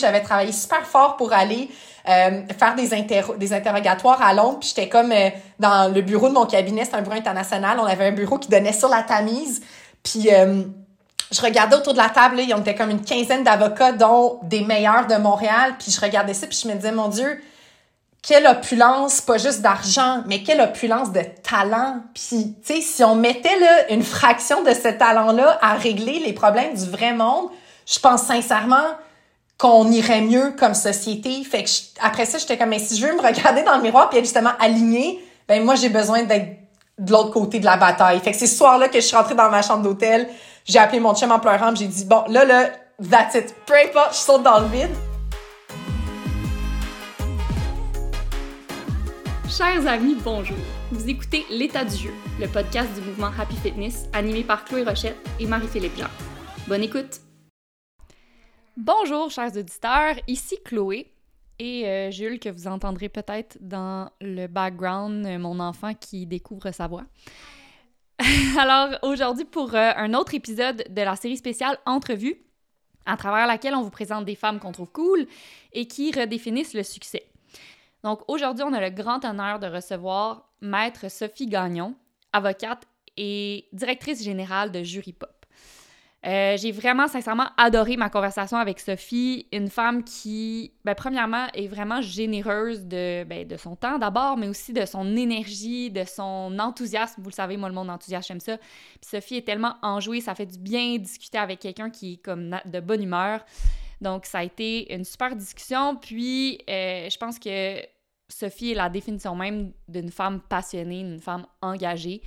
J'avais travaillé super fort pour aller euh, faire des, des interrogatoires à Londres. Puis j'étais comme euh, dans le bureau de mon cabinet, c'est un bureau international. On avait un bureau qui donnait sur la Tamise. Puis euh, je regardais autour de la table, il y en était comme une quinzaine d'avocats, dont des meilleurs de Montréal. Puis je regardais ça, puis je me disais, mon Dieu, quelle opulence, pas juste d'argent, mais quelle opulence de talent. Puis, tu sais, si on mettait là, une fraction de ce talent-là à régler les problèmes du vrai monde, je pense sincèrement qu'on irait mieux comme société. Fait que après ça, j'étais comme, mais si je veux me regarder dans le miroir puis être justement alignée, ben moi, j'ai besoin d'être de l'autre côté de la bataille. Fait que c'est ce soir-là que je suis rentrée dans ma chambre d'hôtel. J'ai appelé mon chum en pleurant j'ai dit, bon, là, là, that's it. Peu importe, je saute dans le vide. Chers amis, bonjour. Vous écoutez L'état du jeu, le podcast du mouvement Happy Fitness animé par Chloé Rochette et Marie-Philippe Jean. Bonne écoute! Bonjour, chers auditeurs, ici Chloé et euh, Jules, que vous entendrez peut-être dans le background, euh, mon enfant qui découvre sa voix. Alors, aujourd'hui, pour euh, un autre épisode de la série spéciale Entrevue, à travers laquelle on vous présente des femmes qu'on trouve cool et qui redéfinissent le succès. Donc, aujourd'hui, on a le grand honneur de recevoir Maître Sophie Gagnon, avocate et directrice générale de Jury Pop. Euh, j'ai vraiment sincèrement adoré ma conversation avec Sophie, une femme qui, ben, premièrement, est vraiment généreuse de, ben, de son temps d'abord, mais aussi de son énergie, de son enthousiasme. Vous le savez, moi, le monde enthousiaste, j'aime ça. Puis Sophie est tellement enjouée, ça fait du bien discuter avec quelqu'un qui est comme de bonne humeur. Donc, ça a été une super discussion. Puis, euh, je pense que Sophie est la définition même d'une femme passionnée, d'une femme engagée.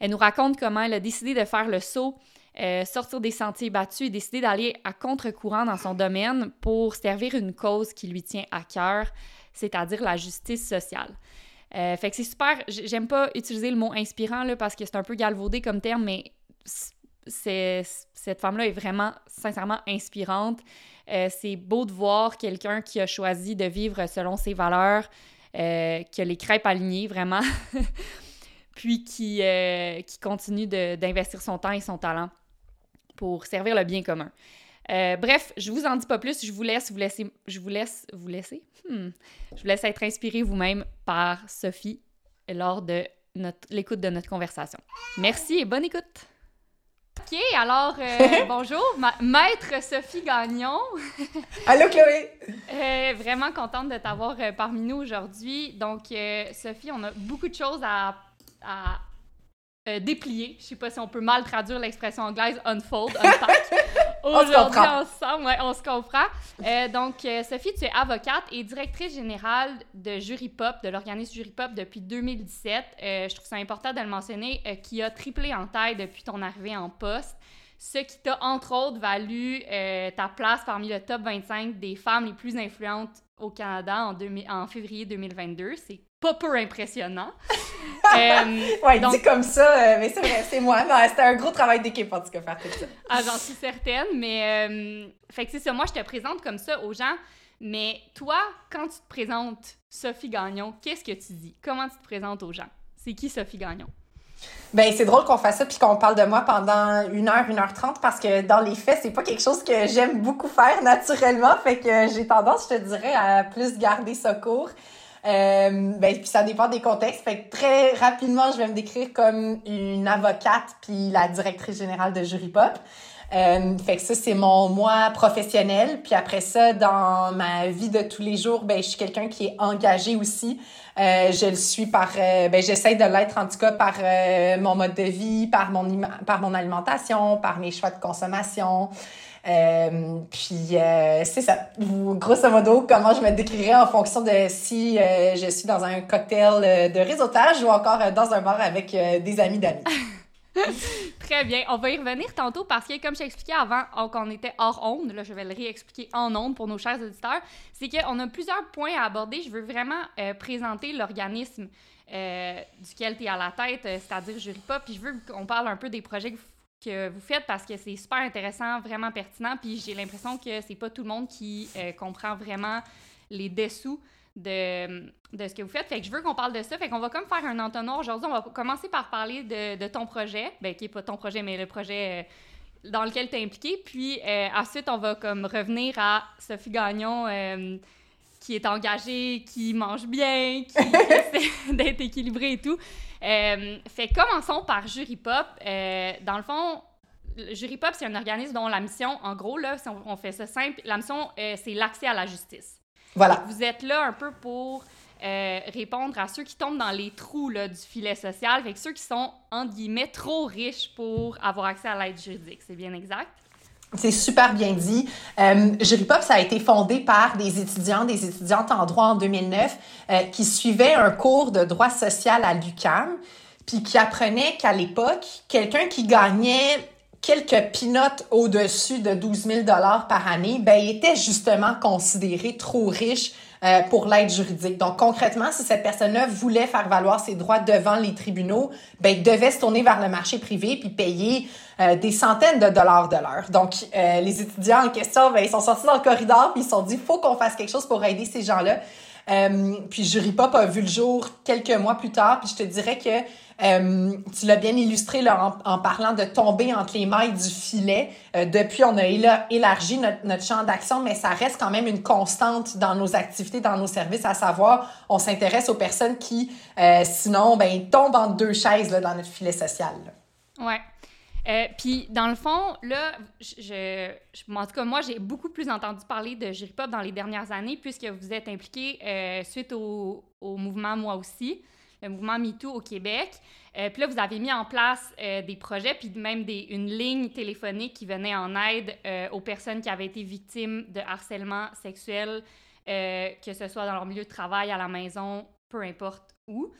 Elle nous raconte comment elle a décidé de faire le saut euh, sortir des sentiers battus et décider d'aller à contre-courant dans son domaine pour servir une cause qui lui tient à cœur, c'est-à-dire la justice sociale. Euh, fait que c'est super. J'aime pas utiliser le mot inspirant là, parce que c'est un peu galvaudé comme terme, mais cette femme-là est vraiment, sincèrement inspirante. Euh, c'est beau de voir quelqu'un qui a choisi de vivre selon ses valeurs, qui a les crêpes alignées, vraiment, puis qui continue d'investir son temps et son talent pour servir le bien commun. Euh, bref, je vous en dis pas plus, je vous laisse vous laisser, je vous laisse vous laisser, hmm. je vous laisse être inspiré vous-même par Sophie lors de l'écoute de notre conversation. Merci et bonne écoute. OK, alors euh, bonjour, maître Sophie Gagnon. Allô Chloé. Euh, vraiment contente de t'avoir parmi nous aujourd'hui. Donc Sophie, on a beaucoup de choses à, à euh, déplier. Je sais pas si on peut mal traduire l'expression anglaise unfold, unpack. Aujourd'hui ensemble, ouais, on se comprend. Euh, donc, euh, Sophie, tu es avocate et directrice générale de Jury Pop, de l'organisme Jury Pop depuis 2017. je trouve ça important de le mentionner, qui a triplé en taille depuis ton arrivée en poste. Ce qui t'a, entre autres, valu ta place parmi le top 25 des femmes les plus influentes au Canada en, en février 2022. C'est pas peu impressionnant. euh, ouais, donc... dit comme ça, euh, mais c'est vrai, c'est moi. C'était un gros travail d'équipe, en tout cas, faire tout ça. Ah, j'en suis certaine, mais... Euh, fait que c'est ça, moi, je te présente comme ça aux gens, mais toi, quand tu te présentes Sophie Gagnon, qu'est-ce que tu dis? Comment tu te présentes aux gens? C'est qui Sophie Gagnon? Ben, c'est drôle qu'on fasse ça puis qu'on parle de moi pendant une heure, une heure trente parce que dans les faits, c'est pas quelque chose que j'aime beaucoup faire naturellement. Fait que j'ai tendance, je te dirais, à plus garder ça court. Euh, ben, puis ça dépend des contextes. Fait que très rapidement, je vais me décrire comme une avocate puis la directrice générale de Jury Pop. Euh, fait que ça, c'est mon moi professionnel. Puis après ça, dans ma vie de tous les jours, ben, je suis quelqu'un qui est engagé aussi. Euh, je le suis par, euh, ben, j'essaie de l'être en tout cas par euh, mon mode de vie, par mon, par mon alimentation, par mes choix de consommation. Euh, puis euh, c'est ça, grosso modo, comment je me décrirais en fonction de si euh, je suis dans un cocktail de réseautage ou encore dans un bar avec des amis d'amis. Très bien. On va y revenir tantôt parce que, comme je expliqué avant qu'on était hors onde, là, je vais le réexpliquer en onde pour nos chers auditeurs, c'est qu'on a plusieurs points à aborder. Je veux vraiment présenter l'organisme duquel tu es à la tête, c'est-à-dire Jury Pop, puis je veux qu'on parle un peu des projets que vous que vous faites parce que c'est super intéressant, vraiment pertinent. Puis j'ai l'impression que c'est pas tout le monde qui euh, comprend vraiment les dessous de, de, ce que vous faites. Fait que je veux qu'on parle de ça. Fait qu'on va comme faire un entonnoir aujourd'hui. On va commencer par parler de, de ton projet, ben, qui est pas ton projet, mais le projet dans lequel tu es impliqué. Puis ensuite, on va comme revenir à Sophie Gagnon qui est engagée, qui mange bien, qui essaie d'être équilibrée et tout. fait commençons par Jury Pop. dans le fond, Jury Pop, c'est un organisme dont la mission, en gros, là, si on, fait ça simple, la mission, euh, c'est l'accès à la justice. Voilà. vous êtes là un peu pour euh, répondre à ceux qui tombent dans les trous là, du filet social, fait que ceux qui sont, entre guillemets, trop riches pour avoir accès à l'aide juridique. C'est bien exact? C'est super bien dit. Euh, Jury Pop, ça a été fondé par des étudiants, des étudiantes en droit en 2009 euh, qui suivaient un cours de droit social à l'UQAM, puis qui apprenaient qu'à l'époque, quelqu'un qui gagnait quelques pinotes au-dessus de 12 000 par année, ben, était justement considéré trop riche euh, pour l'aide juridique. Donc, concrètement, si cette personne-là voulait faire valoir ses droits devant les tribunaux, ben, devait se tourner vers le marché privé puis payer euh, des centaines de dollars de l'heure. Donc, euh, les étudiants en question, ben, ils sont sortis dans le corridor puis ils se sont dit, faut qu'on fasse quelque chose pour aider ces gens-là. Puis Jury Pop a vu le jour quelques mois plus tard, puis je te dirais que euh, tu l'as bien illustré là, en, parlant de tomber entre les mailles du filet. Euh, depuis, on a élargi notre, notre champ d'action, mais ça reste quand même une constante dans nos activités, dans nos services, à savoir, on s'intéresse aux personnes qui, euh, sinon, ben, tombent entre deux chaises là, dans notre filet social. Là. Ouais. Euh, puis, dans le fond, là, en tout cas, moi, j'ai beaucoup plus entendu parler de Jury Pop dans les dernières années, puisque vous êtes impliqué euh, suite au, mouvement Moi aussi le mouvement MeToo au Québec. Euh, puis là, vous avez mis en place euh, des projets, puis même des, une ligne téléphonique qui venait en aide aux personnes qui avaient été victimes de harcèlement sexuel, que ce soit dans leur milieu de travail, à la maison, peu importe où.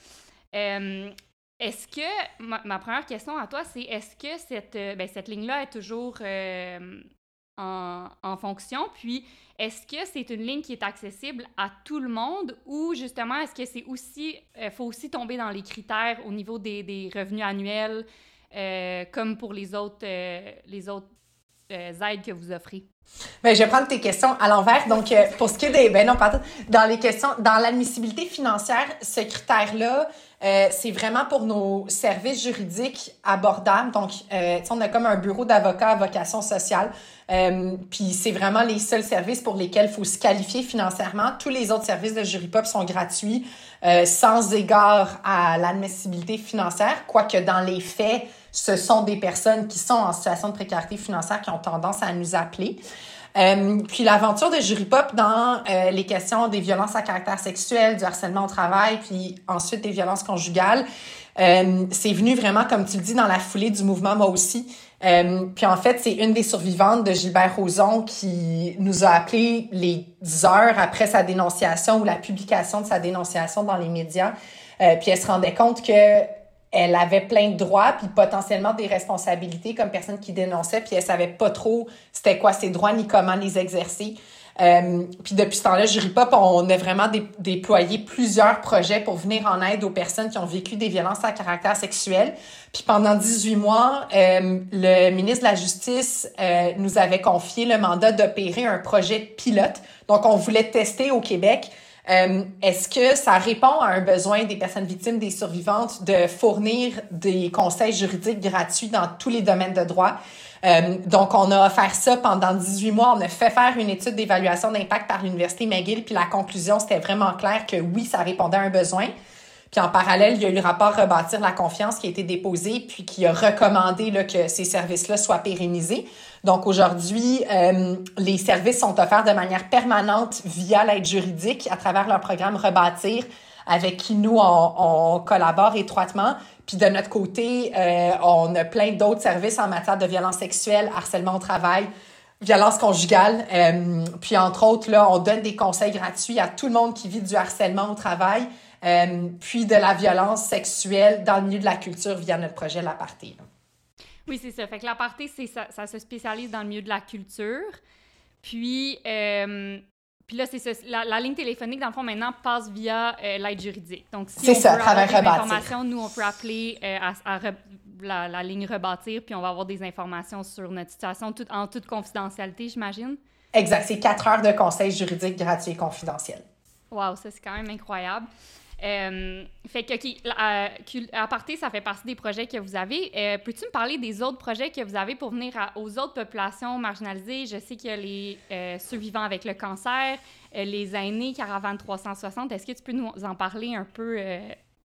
Est-ce que, ma, première question à toi, c'est est-ce que cette, ben, cette ligne-là est toujours en, en, fonction? Puis, est-ce que c'est une ligne qui est accessible à tout le monde? Ou justement, est-ce que c'est aussi, euh, faut aussi tomber dans les critères au niveau des, des revenus annuels euh, comme pour les autres, euh, les autres aides que vous offrez? Bien, je vais prendre tes questions à l'envers. Donc, pour ce qui est des, ben non, pardon, dans les questions, dans l'admissibilité financière, ce critère-là, euh, c'est vraiment pour nos services juridiques abordables. Donc, euh, on a comme un bureau d'avocats à vocation sociale. Euh, puis c'est vraiment les seuls services pour lesquels il faut se qualifier financièrement. Tous les autres services de jury pop sont gratuits, euh, sans égard à l'admissibilité financière, quoique dans les faits, ce sont des personnes qui sont en situation de précarité financière qui ont tendance à nous appeler. Euh, puis l'aventure de Jury Pop dans euh, les questions des violences à caractère sexuel, du harcèlement au travail, puis ensuite des violences conjugales, euh, c'est venu vraiment, comme tu le dis, dans la foulée du mouvement Moi aussi. puis en fait, c'est une des survivantes de Gilbert Rozon qui nous a appelé les heures après sa dénonciation ou la publication de sa dénonciation dans les médias. puis elle se rendait compte que elle avait plein de droits puis potentiellement des responsabilités comme personne qui dénonçait puis elle savait pas trop c'était quoi ses droits ni comment les exercer. Euh, puis depuis ce temps-là, Jury Pop, on a vraiment déployé plusieurs projets pour venir en aide aux personnes qui ont vécu des violences à caractère sexuel. Puis pendant 18 mois, euh, le ministre de la Justice euh, nous avait confié le mandat d'opérer un projet pilote. Donc, on voulait tester au Québec euh, est-ce que ça répond à un besoin des personnes victimes, des survivantes, de fournir des conseils juridiques gratuits dans tous les domaines de droit? Euh, donc, on a offert ça pendant 18 mois. On a fait faire une étude d'évaluation d'impact par l'Université McGill, puis la conclusion, c'était vraiment clair que oui, ça répondait à un besoin. Puis en parallèle, il y a eu le rapport Rebâtir la confiance qui a été déposé, puis qui a recommandé là, que ces services-là soient pérennisés. Donc aujourd'hui, euh, les services sont offerts de manière permanente via l'aide juridique à travers leur programme Rebâtir, avec qui nous, on, on collabore étroitement. Puis de notre côté, euh, on a plein d'autres services en matière de violence sexuelle, harcèlement au travail, violence conjugale. Euh, puis entre autres, là, on donne des conseils gratuits à tout le monde qui vit du harcèlement au travail, euh, puis de la violence sexuelle dans le milieu de la culture via notre projet L'Aparté. Oui, c'est ça. Fait que l'aparté, c'est ça, ça, se spécialise dans le milieu de la culture. Puis, euh, puis là, c'est ça. La, ligne téléphonique, dans le fond, maintenant, passe via euh, l'aide juridique. Donc, si on ça, veut avoir des informations, nous, on peut appeler euh, à, la, ligne rebâtir, puis on va avoir des informations sur notre situation tout, en toute confidentialité, j'imagine. Exact. C'est quatre heures de conseils juridiques gratuits et confidentiels. Wow, ça, c'est quand même incroyable. Euh, fait que, OK, à, partir, ça fait partie des projets que vous avez. Euh, peux-tu me parler des autres projets que vous avez pour venir aux autres populations marginalisées? Je sais qu'il y a les euh, survivants avec le cancer, les aînés, Caravane 360. Est-ce que tu peux nous en parler un peu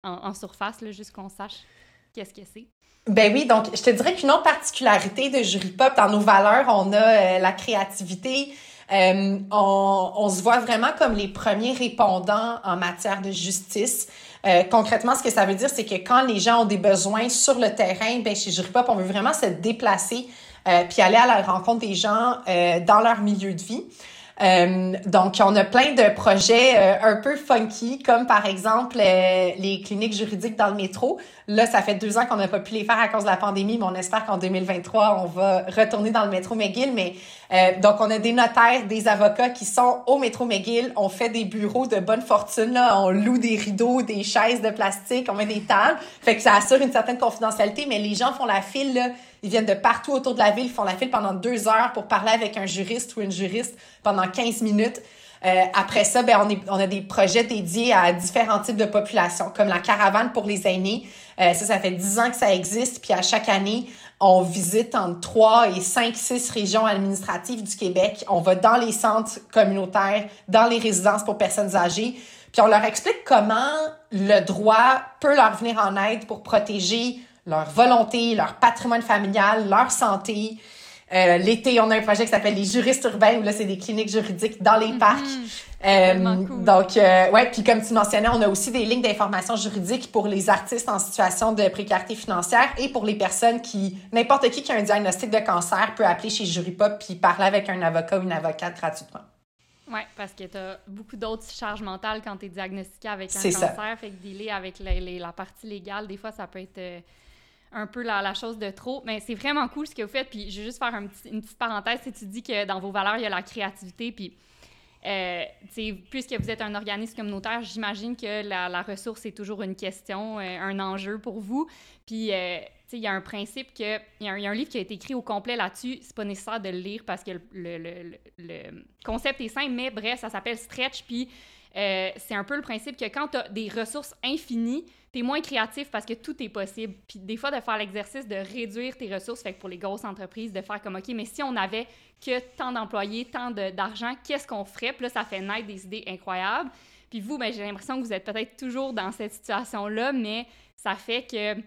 en, surface, juste qu'on sache qu'est-ce que c'est? Ben oui, donc je te dirais qu'une autre particularité de Jury Pop, dans nos valeurs, on a la créativité, euh, on, on, se voit vraiment comme les premiers répondants en matière de justice. Euh, concrètement, ce que ça veut dire, c'est que quand les gens ont des besoins sur le terrain, ben chez Juripop, on veut vraiment se déplacer euh, puis aller à la rencontre des gens euh, dans leur milieu de vie. Euh, donc, on a plein de projets euh, un peu funky, comme par exemple euh, les cliniques juridiques dans le métro. Là, ça fait deux ans qu'on n'a pas pu les faire à cause de la pandémie, mais on espère qu'en 2023, on va retourner dans le métro McGill. Mais donc, on a des notaires, des avocats qui sont au métro McGill. On fait des bureaux de bonne fortune. Là. On loue des rideaux, des chaises de plastique, on met des tables. Fait que ça assure une certaine confidentialité, mais les gens font la file là, ils viennent de partout autour de la ville, font la file pendant deux heures pour parler avec un juriste ou une juriste pendant 15 minutes. Euh, après ça, ben, on, est, on a des projets dédiés à différents types de populations, comme la caravane pour les aînés. Euh, ça, ça fait dix ans que ça existe. Puis à chaque année, on visite entre trois et cinq, six régions administratives du Québec. On va dans les centres communautaires, dans les résidences pour personnes âgées. Puis on leur explique comment le droit peut leur venir en aide pour protéger leur volonté, leur patrimoine familial, leur santé. Euh, L'été, on a un projet qui s'appelle les juristes urbains, où là, c'est des cliniques juridiques dans les parcs. Mm-hmm. Euh, cool. Donc, euh, ouais, puis comme tu mentionnais, on a aussi des lignes d'information juridique pour les artistes en situation de précarité financière et pour les personnes qui, n'importe qui qui a un diagnostic de cancer peut appeler chez Juripop puis parler avec un avocat ou une avocate gratuitement. Oui, parce que tu as beaucoup d'autres charges mentales quand tu es diagnostiqué avec un cancer. Ça. Fait que dealer avec la partie légale, des fois, ça peut être euh, un peu la, chose de trop. Mais c'est vraiment cool ce que vous faites. Puis je vais juste faire une petite parenthèse. Si tu dis que dans vos valeurs, il y a la créativité. Puis, euh, puisque vous êtes un organisme communautaire, j'imagine que la, ressource est toujours une question, euh, un enjeu pour vous. Puis, euh, il y a un principe que. Il y, a un livre qui a été écrit au complet là-dessus. C'est pas nécessaire de le lire parce que le, le, le concept est simple, mais bref, ça s'appelle Stretch. Puis, euh, c'est un peu le principe que quand tu as des ressources infinies, tu es moins créatif parce que tout est possible. Puis des fois, de faire l'exercice de réduire tes ressources, fait que pour les grosses entreprises, de faire comme, OK, mais si on avait que tant d'employés, tant d'argent, qu'est-ce qu'on ferait? Puis là, ça fait naître des idées incroyables. Puis vous, ben, j'ai l'impression que vous êtes peut-être toujours dans cette situation-là, mais ça fait que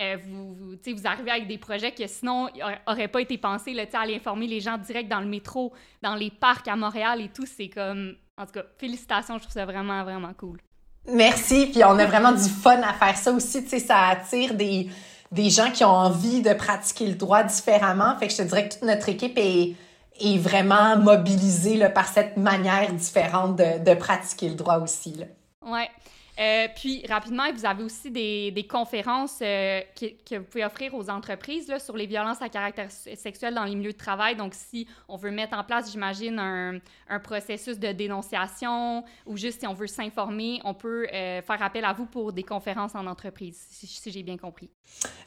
euh, vous, vous, arrivez avec des projets que sinon n'auraient pas été pensés, là, aller informer les gens direct dans le métro, dans les parcs à Montréal et tout, c'est comme en tout cas, félicitations, je trouve ça vraiment, vraiment cool. Merci, puis on a vraiment du fun à faire ça aussi, tu sais, ça attire des, des gens qui ont envie de pratiquer le droit différemment. Fait que je te dirais que toute notre équipe est, est vraiment mobilisée là, par cette manière différente de, de pratiquer le droit aussi. Là. Ouais. Euh, puis, rapidement, vous avez aussi des, conférences euh, que, vous pouvez offrir aux entreprises sur les violences à caractère sexuel dans les milieux de travail. Donc, si on veut mettre en place, j'imagine, un, processus de dénonciation ou juste si on veut s'informer, on peut euh, faire appel à vous pour des conférences en entreprise, si, j'ai bien compris.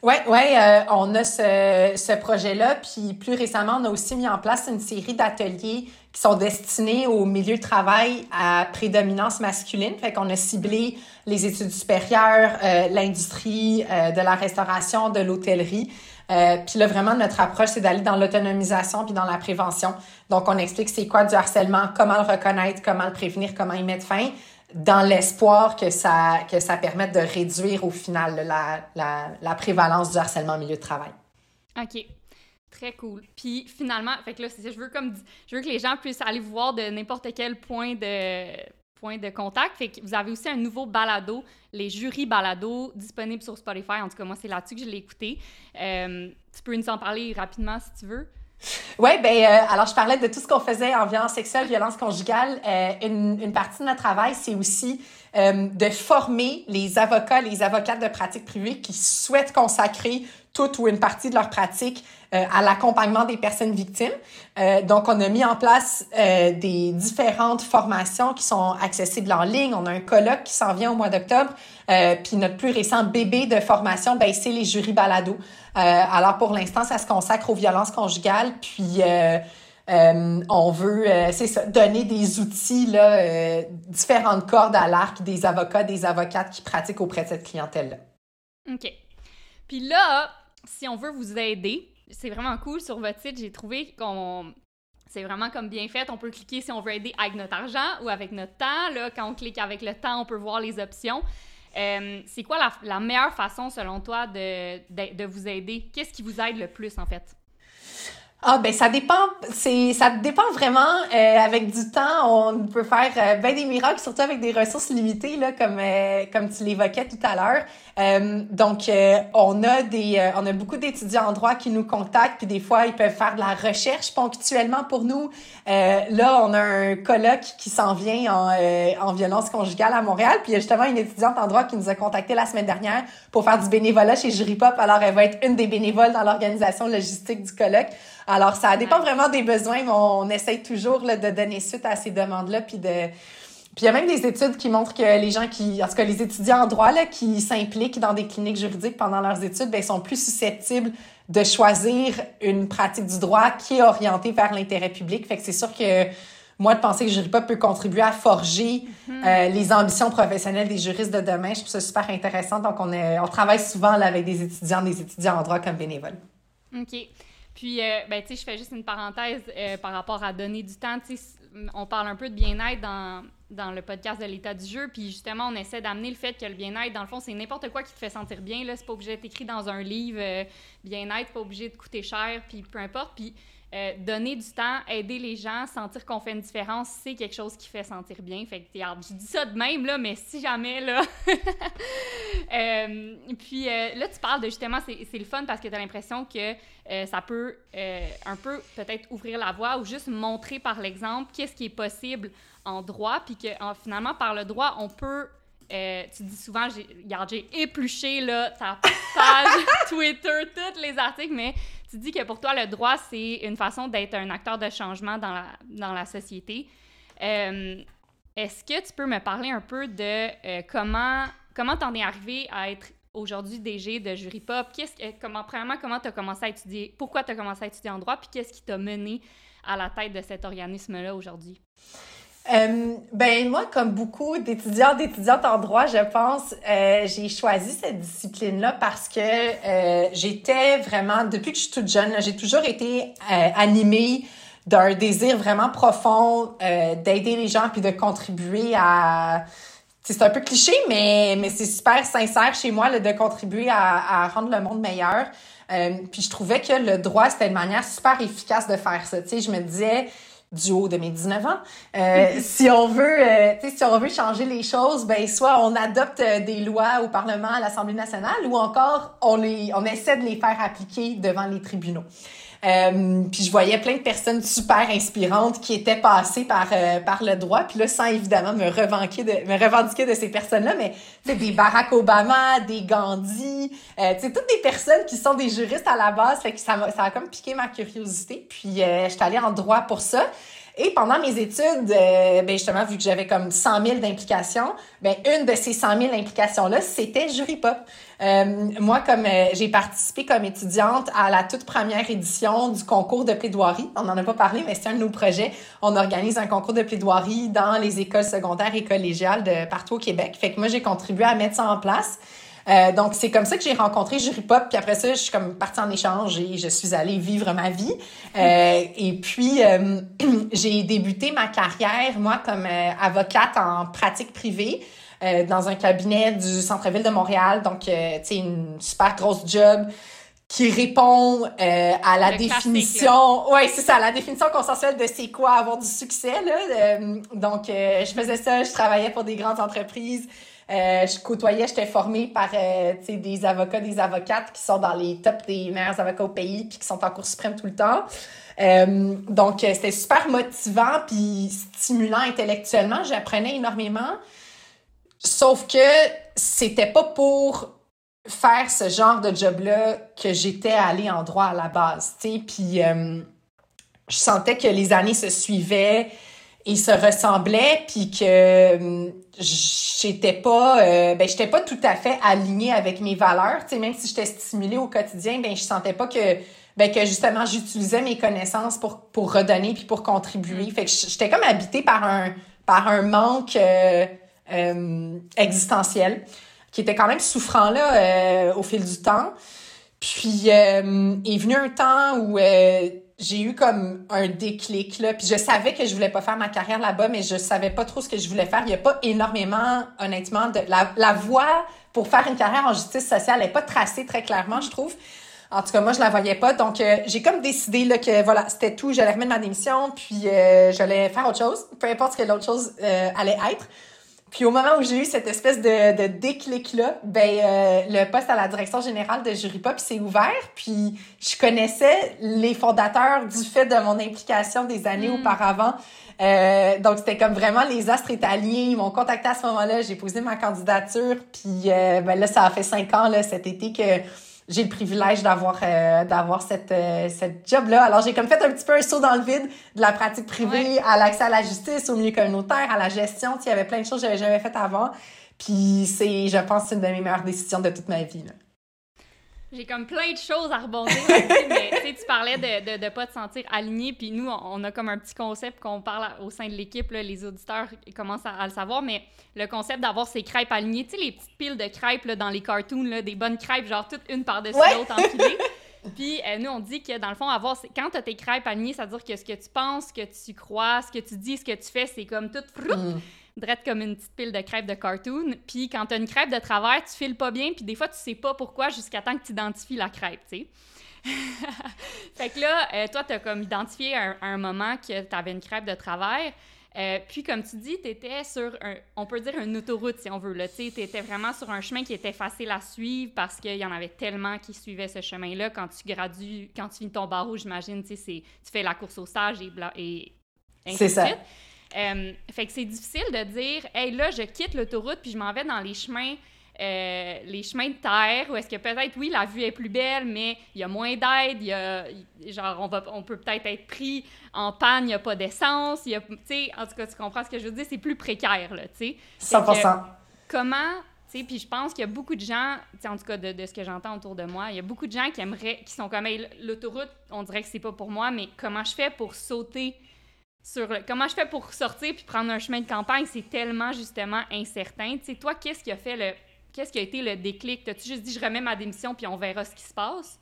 Oui, euh, on a ce, ce projet-là. Puis, plus récemment, on a aussi mis en place une série d'ateliers qui sont destinés au milieu de travail à prédominance masculine. Fait qu'on a ciblé les études supérieures, euh, l'industrie euh, de la restauration, de l'hôtellerie. Euh, puis là, vraiment, notre approche, c'est d'aller dans l'autonomisation puis dans la prévention. Donc, on explique c'est quoi du harcèlement, comment le reconnaître, comment le prévenir, comment y mettre fin, dans l'espoir que ça, que ça permette de réduire au final la, la, la prévalence du harcèlement au milieu de travail. OK. Très cool. Puis finalement, fait que là, je veux comme je veux que les gens puissent aller vous voir de n'importe quel point de point de contact. Fait que vous avez aussi un nouveau balado, les jurys balado, disponible sur Spotify. En tout cas, moi, c'est là-dessus que je l'ai écouté. Euh, tu peux nous en parler rapidement si tu veux. Oui, ben euh, alors je parlais de tout ce qu'on faisait en violence sexuelle, violence conjugale. Euh, une, une, partie de notre travail, c'est aussi de former les avocats, les avocates de pratique privée qui souhaitent consacrer toute ou une partie de leur pratique euh, à l'accompagnement des personnes victimes. Euh, donc, on a mis en place euh, des différentes formations qui sont accessibles en ligne. On a un colloque qui s'en vient au mois d'octobre. puis notre plus récent bébé de formation, ben, c'est les jurys balado. alors, pour l'instant, ça se consacre aux violences conjugales. Puis on veut, donner des outils, différentes cordes à l'arc des avocats, des avocates qui pratiquent auprès de cette clientèle-là. OK. Puis là, si on veut vous aider, c'est vraiment cool sur votre site. J'ai trouvé qu'on c'est vraiment comme bien fait. On peut cliquer si on veut aider avec notre argent ou avec notre temps. Là, quand on clique avec le temps, on peut voir les options. c'est quoi la, meilleure façon, selon toi, de, de vous aider? Qu'est-ce qui vous aide le plus, en fait? Ah ben ça dépend, c'est ça dépend vraiment. Euh, avec du temps, on peut faire euh, ben des miracles, surtout avec des ressources limitées là, comme euh, comme tu l'évoquais tout à l'heure. Euh, donc on a des, on a beaucoup d'étudiants en droit qui nous contactent, puis des fois ils peuvent faire de la recherche ponctuellement pour nous. là, on a un colloque qui s'en vient en, en violence conjugale à Montréal, puis il y a justement une étudiante en droit qui nous a contacté la semaine dernière pour faire du bénévolat chez Jury Pop. Alors elle va être une des bénévoles dans l'organisation logistique du colloque. Alors, ça dépend vraiment des besoins, mais on essaye toujours là, de donner suite à ces demandes-là, puis de... Puis il y a même des études qui montrent que les gens qui, en tout cas les étudiants en droit là, qui s'impliquent dans des cliniques juridiques pendant leurs études, ben, sont plus susceptibles de choisir une pratique du droit qui est orientée vers l'intérêt public. Fait que c'est sûr que moi, de penser que Juripa peut contribuer à forger mhm. euh, les ambitions professionnelles des juristes de demain, je trouve ça super intéressant. Donc, on, est, on travaille souvent là, avec des étudiants, des étudiants en droit comme bénévoles. OK. Puis, euh, ben, je fais juste une parenthèse euh, par rapport à donner du temps. On parle un peu de bien-être dans, dans le podcast de l'état du jeu, puis justement, on essaie d'amener le fait que le bien-être, dans le fond, c'est n'importe quoi qui te fait sentir bien. Là, c'est pas obligé d'être écrit dans un livre. Euh, bien-être, pas obligé de coûter cher, puis peu importe. Puis euh, donner du temps, aider les gens, sentir qu'on fait une différence, c'est quelque chose qui fait sentir bien. Fait que, je dis ça de même, là, mais si jamais, là... euh, puis euh, là, tu parles de, justement, c'est le fun parce que tu as l'impression que ça peut un peu, peut-être, ouvrir la voie ou juste montrer par l'exemple qu'est-ce qui est possible en droit, puis que finalement, par le droit, on peut... tu dis souvent, j'ai épluché là, ta page Twitter, tous les articles, mais tu dis que pour toi, le droit, c'est une façon d'être un acteur de changement dans la, dans la société. Euh, est-ce que tu peux me parler un peu de euh, comment comment t'en es arrivé à être aujourd'hui DG de Jury Pop? Qu'est-ce, comment, premièrement, comment tu as commencé à étudier? Pourquoi tu as commencé à étudier en droit? Puis qu'est-ce qui t'a mené à la tête de cet organisme-là aujourd'hui? Euh, ben moi, comme beaucoup d'étudiants, d'étudiantes en droit, je pense, euh, j'ai choisi cette discipline-là parce que euh, j'étais vraiment, depuis que je suis toute jeune, j'ai toujours été animée d'un désir vraiment profond d'aider les gens puis de contribuer à c'est un peu cliché, mais, mais c'est super sincère chez moi là, de contribuer à, à rendre le monde meilleur. Puis je trouvais que le droit, c'était une manière super efficace de faire ça. Tu sais, je me disais, du haut de mes 19 ans. Euh, si on veut, euh, si on veut changer les choses, ben soit on adopte euh, des lois au Parlement, à l'Assemblée nationale, ou encore on les, on essaie de les faire appliquer devant les tribunaux. Euh, puis je voyais plein de personnes super inspirantes qui étaient passées par euh, par le droit, puis là sans évidemment me revendiquer de me revendiquer de ces personnes-là, mais des Barack Obama, des Gandhi, euh, toutes des personnes qui sont des juristes à la base, fait que ça ça a comme piqué ma curiosité, puis euh, je suis allée en droit pour ça. Et pendant mes études, euh, ben justement, vu que j'avais comme 100 000 d'implications, ben une de ces 100 000 implications-là, c'était Jury Pop. Euh, moi, comme euh, j'ai participé comme étudiante à la toute première édition du concours de plaidoirie, on n'en a pas parlé, mais c'est un de nos projets. On organise un concours de plaidoirie dans les écoles secondaires et collégiales de partout au Québec. Fait que moi, j'ai contribué à mettre ça en place. Euh, donc, c'est comme ça que j'ai rencontré Jury Pop. Puis après ça, je suis comme partie en échange et je suis allée vivre ma vie. Euh, et puis, euh, j'ai débuté ma carrière, moi, comme euh, avocate en pratique privée. dans un cabinet du centre-ville de Montréal. Donc, tu sais, une super grosse job qui répond à la définition, ouais, c'est ça, la définition consensuelle de c'est quoi avoir du succès là. donc, je faisais ça, je travaillais pour des grandes entreprises. Euh, je côtoyais, j'étais formée par euh, des avocats, des avocates qui sont dans les tops des meilleurs avocats au pays puis qui sont en cours suprême tout le temps. Euh, donc, c'était super motivant puis stimulant intellectuellement. J'apprenais énormément. Sauf que c'était pas pour faire ce genre de job-là que j'étais allée en droit à la base. Puis, je sentais que les années se suivaient et se ressemblaient puis que j'étais pas euh, ben j'étais pas tout à fait alignée avec mes valeurs tu sais même si j'étais stimulée au quotidien ben je sentais pas que ben que justement j'utilisais mes connaissances pour pour redonner puis pour contribuer. Mm. Fait que j'étais comme habitée par un par un manque euh, euh, existentiel qui était quand même souffrant là euh, au fil du temps. Puis est venu un temps où j'ai eu comme un déclic là, puis je savais que je voulais pas faire ma carrière là-bas, mais je savais pas trop ce que je voulais faire. Il y a pas énormément, honnêtement, de la, la voie pour faire une carrière en justice sociale n'est pas tracée très clairement, je trouve. En tout cas, moi, je la voyais pas. Donc, euh, j'ai comme décidé là, que voilà, c'était tout. J'allais remettre ma démission, puis euh, j'allais faire autre chose, peu importe ce que l'autre chose euh, allait être. Puis au moment où j'ai eu cette espèce de, de déclic-là, ben le poste à la direction générale de Jury Pop s'est ouvert. Puis je connaissais les fondateurs du fait de mon implication des années hmm. auparavant. donc c'était comme vraiment les astres étaient alignés. Ils m'ont contacté à ce moment-là. J'ai posé ma candidature. Puis ben là, ça a fait cinq ans là, cet été que j'ai le privilège d'avoir euh, d'avoir cette euh, cette job là. Alors j'ai comme fait un petit peu un saut dans le vide de la pratique privée à l'accès à la justice, au milieu communautaire, à la gestion, il y avait plein de choses que j'avais jamais faites avant. Puis c'est je pense une de mes meilleures décisions de toute ma vie là. J'ai comme plein de choses à rebondir, mais tu parlais de, de, pas te sentir aligné, puis nous, on a comme un petit concept qu'on parle au sein de l'équipe, les auditeurs commencent à, le savoir, mais le concept d'avoir ces crêpes alignées, tu sais, les petites piles de crêpes là, dans les cartoons, là, des bonnes crêpes, genre toutes une par-dessus l'autre empilées. Puis euh, nous, on dit que dans le fond, avoir, quand tu as tes crêpes alignées, ça veut dire que ce que tu penses, ce que tu crois, ce que tu dis, ce que tu fais, c'est comme tout drette comme une petite pile de crêpes de cartoon. Puis quand t'as une crêpe de travers, tu files pas bien, puis des fois, tu sais pas pourquoi jusqu'à temps que tu identifies la crêpe, tu sais. fait que là, euh, toi, t'as comme identifié à un, moment que t'avais une crêpe de travers. Euh, puis, comme tu dis, tu étais sur, un, on peut dire, une autoroute, si on veut. Tu étais vraiment sur un chemin qui était facile à suivre parce qu'il y en avait tellement qui suivaient ce chemin-là. Quand tu gradues, quand tu finis ton barreau, j'imagine, tu fais la course au stage et, et ainsi de suite. Euh, fait que c'est difficile de dire, hey, là, je quitte l'autoroute puis je m'en vais dans les chemins. Euh, les chemins de terre, où est-ce que peut-être, oui, la vue est plus belle, mais il y a moins d'aide, il y a, genre, on, va, on peut peut-être être pris en panne, il n'y a pas d'essence, il y a, tu sais, en tout cas, tu comprends ce que je veux dire, c'est plus précaire, là, tu sais. 100%. comment, tu sais, puis je pense qu'il y a beaucoup de gens, en tout cas, de, de ce que j'entends autour de moi, il y a beaucoup de gens qui aimeraient, qui sont comme, l'autoroute, on dirait que c'est pas pour moi, mais comment je fais pour sauter sur comment je fais pour sortir puis prendre un chemin de campagne, c'est tellement justement incertain. Tu sais, toi, qu'est-ce qui a fait le qu'est-ce qui a été le déclic? T'as-tu juste dit je remets ma démission puis on verra ce qui se passe?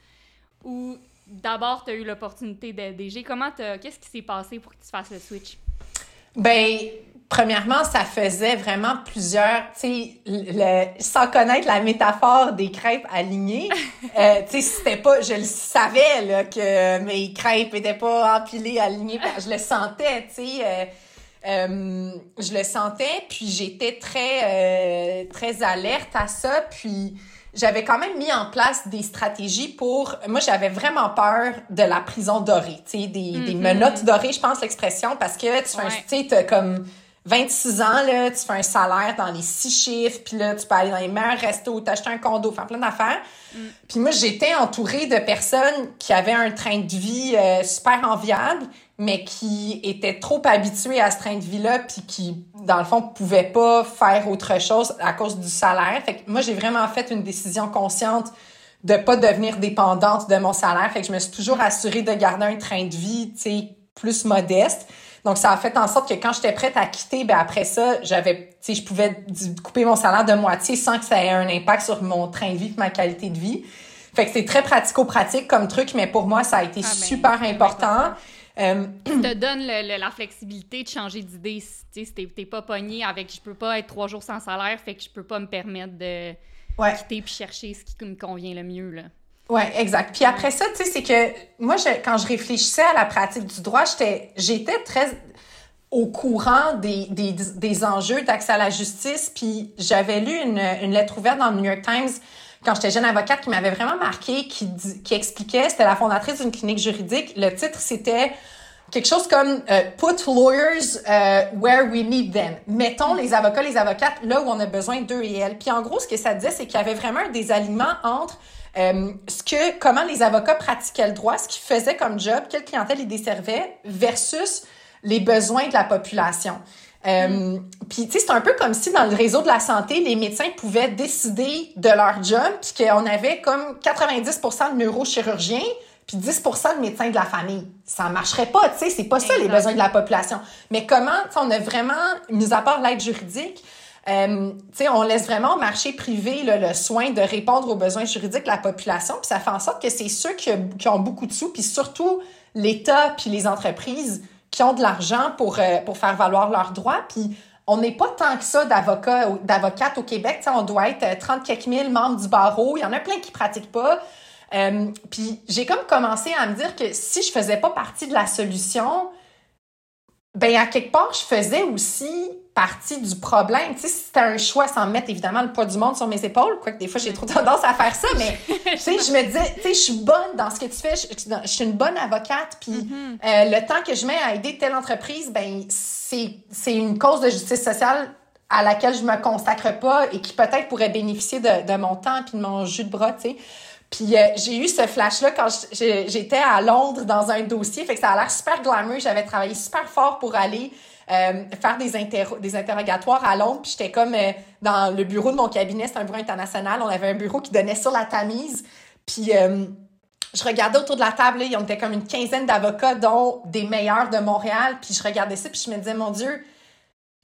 Ou d'abord tu as eu l'opportunité DG Comment qu'est-ce qui s'est passé pour que tu fasses le switch? Ben Premièrement, ça faisait vraiment plusieurs, tu sais, sans connaître la métaphore des crêpes alignées, euh, tu sais, c'était pas, je le savais là que mes crêpes étaient pas empilées, alignées, je le sentais, tu sais, euh, euh, je le sentais, puis j'étais très très alerte à ça, puis j'avais quand même mis en place des stratégies pour. Moi, j'avais vraiment peur de la prison dorée, tu sais, des, des mm-hmm. menottes dorées, je pense l'expression, parce que tu fais, tu sais, comme 26 ans, là, tu fais un salaire dans les six chiffres, puis là, tu peux aller dans les meilleurs restos, t'acheter un condo, faire plein d'affaires. Mm. Puis moi, j'étais entourée de personnes qui avaient un train de vie euh, super enviable, mais qui étaient trop habituées à ce train de vie-là, puis qui, dans le fond, pouvaient pas faire autre chose à cause du salaire. Fait que moi, j'ai vraiment fait une décision consciente de pas devenir dépendante de mon salaire. Fait que je me suis toujours assurée de garder un train de vie, tu sais, plus modeste. Donc, ça a fait en sorte que quand j'étais prête à quitter, ben après ça, j'avais, tu sais, je pouvais couper mon salaire de moitié sans que ça ait un impact sur mon train de vie, ma qualité de vie. Fait que c'est très pratico-pratique comme truc, mais pour moi, ça a été ah, ben, super important. Euh, te donne la flexibilité de changer d'idée. Tu sais, t'es pas pogné avec je peux pas être trois jours sans salaire, fait que je peux pas me permettre de quitter puis chercher ce qui me convient le mieux. Là. Oui, exact. Puis après ça, tu sais, c'est que moi, quand je réfléchissais à la pratique du droit, j'étais, j'étais très au courant des, des, des enjeux d'accès à la justice. Puis j'avais lu une, une lettre ouverte dans le New York Times quand j'étais jeune avocate qui m'avait vraiment marqué, qui, qui expliquait, c'était la fondatrice d'une clinique juridique. Le titre, c'était quelque chose comme euh, Put lawyers uh, where we need them. Mettons les avocats, les avocates là où on a besoin d'eux et elles. Puis en gros, ce que ça disait, c'est qu'il y avait vraiment un désalignement entre euh, ce que, comment les avocats pratiquaient le droit, ce qu'ils faisaient comme job, quelle clientèle ils desservaient versus les besoins de la population. Euh, mm. Puis, tu sais, c'est un peu comme si dans le réseau de la santé, les médecins pouvaient décider de leur job, puis qu'on avait comme 90% de neurochirurgiens, puis 10 de médecins de la famille. Ça marcherait pas, tu sais, c'est pas ça les besoins de la population. Mais comment, on a vraiment, mis à part l'aide juridique, euh, on laisse vraiment au marché privé là, le soin de répondre aux besoins juridiques de la population, puis ça fait en sorte que c'est ceux qui, ont beaucoup de sous, puis surtout l'État puis les entreprises qui ont de l'argent pour, euh, pour faire valoir leurs droits, puis on n'est pas tant que ça d'avocats d'avocates au Québec. Tu sais, on doit être euh, 30 quelques mille membres du barreau. Il y en a plein qui pratiquent pas. Euh, puis j'ai comme commencé à me dire que si je faisais pas partie de la solution, ben à quelque part, je faisais aussi partie du problème. Tu sais, c'était un choix sans mettre évidemment le poids du monde sur mes épaules, quoique des fois j'ai trop tendance à faire ça, mais tu sais, je me disais, tu sais, je suis bonne dans ce que tu fais, je, je suis une bonne avocate, puis euh, le temps que je mets à aider telle entreprise, ben c'est c'est une cause de justice sociale à laquelle je me consacre pas et qui peut-être pourrait bénéficier de, de mon temps puis de mon jus de bras, tu sais. Puis euh, j'ai eu ce flash-là quand j'étais à Londres dans un dossier. Fait que ça a l'air super glamour. J'avais travaillé super fort pour aller euh, faire des, des interrogatoires à Londres. Puis j'étais comme euh, dans le bureau de mon cabinet. C'est un bureau international. On avait un bureau qui donnait sur la Tamise. Puis euh, je regardais autour de la table. Là, on était comme une quinzaine d'avocats, dont des meilleurs de Montréal. Puis je regardais ça. Puis je me disais, mon Dieu,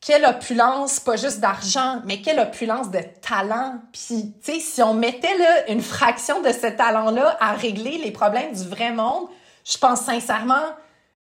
quelle opulence, pas juste d'argent, mais quelle opulence de talent. Puis, tu sais, si on mettait là, une fraction de ce talent-là à régler les problèmes du vrai monde, je pense sincèrement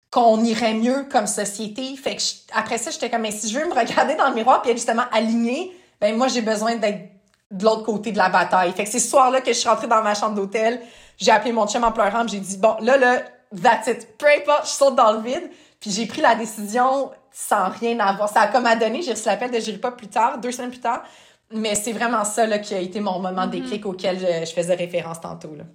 qu'on irait mieux comme société. Fait que après ça, j'étais comme, mais si je veux me regarder dans le miroir puis être justement alignée, ben moi, j'ai besoin d'être de l'autre côté de la bataille. Fait que c'est ce soir-là que je suis rentrée dans ma chambre d'hôtel, j'ai appelé mon chum en pleurant, j'ai dit, bon, là, là, that's it. Peu importe, je saute dans le vide. Puis j'ai pris la décision sans rien avoir. Ça a comme à donner, j'ai reçu l'appel de Jury Pop plus tard, deux semaines plus tard. Mais c'est vraiment ça là, qui a été mon moment déclic auquel je, je faisais référence tantôt. Là.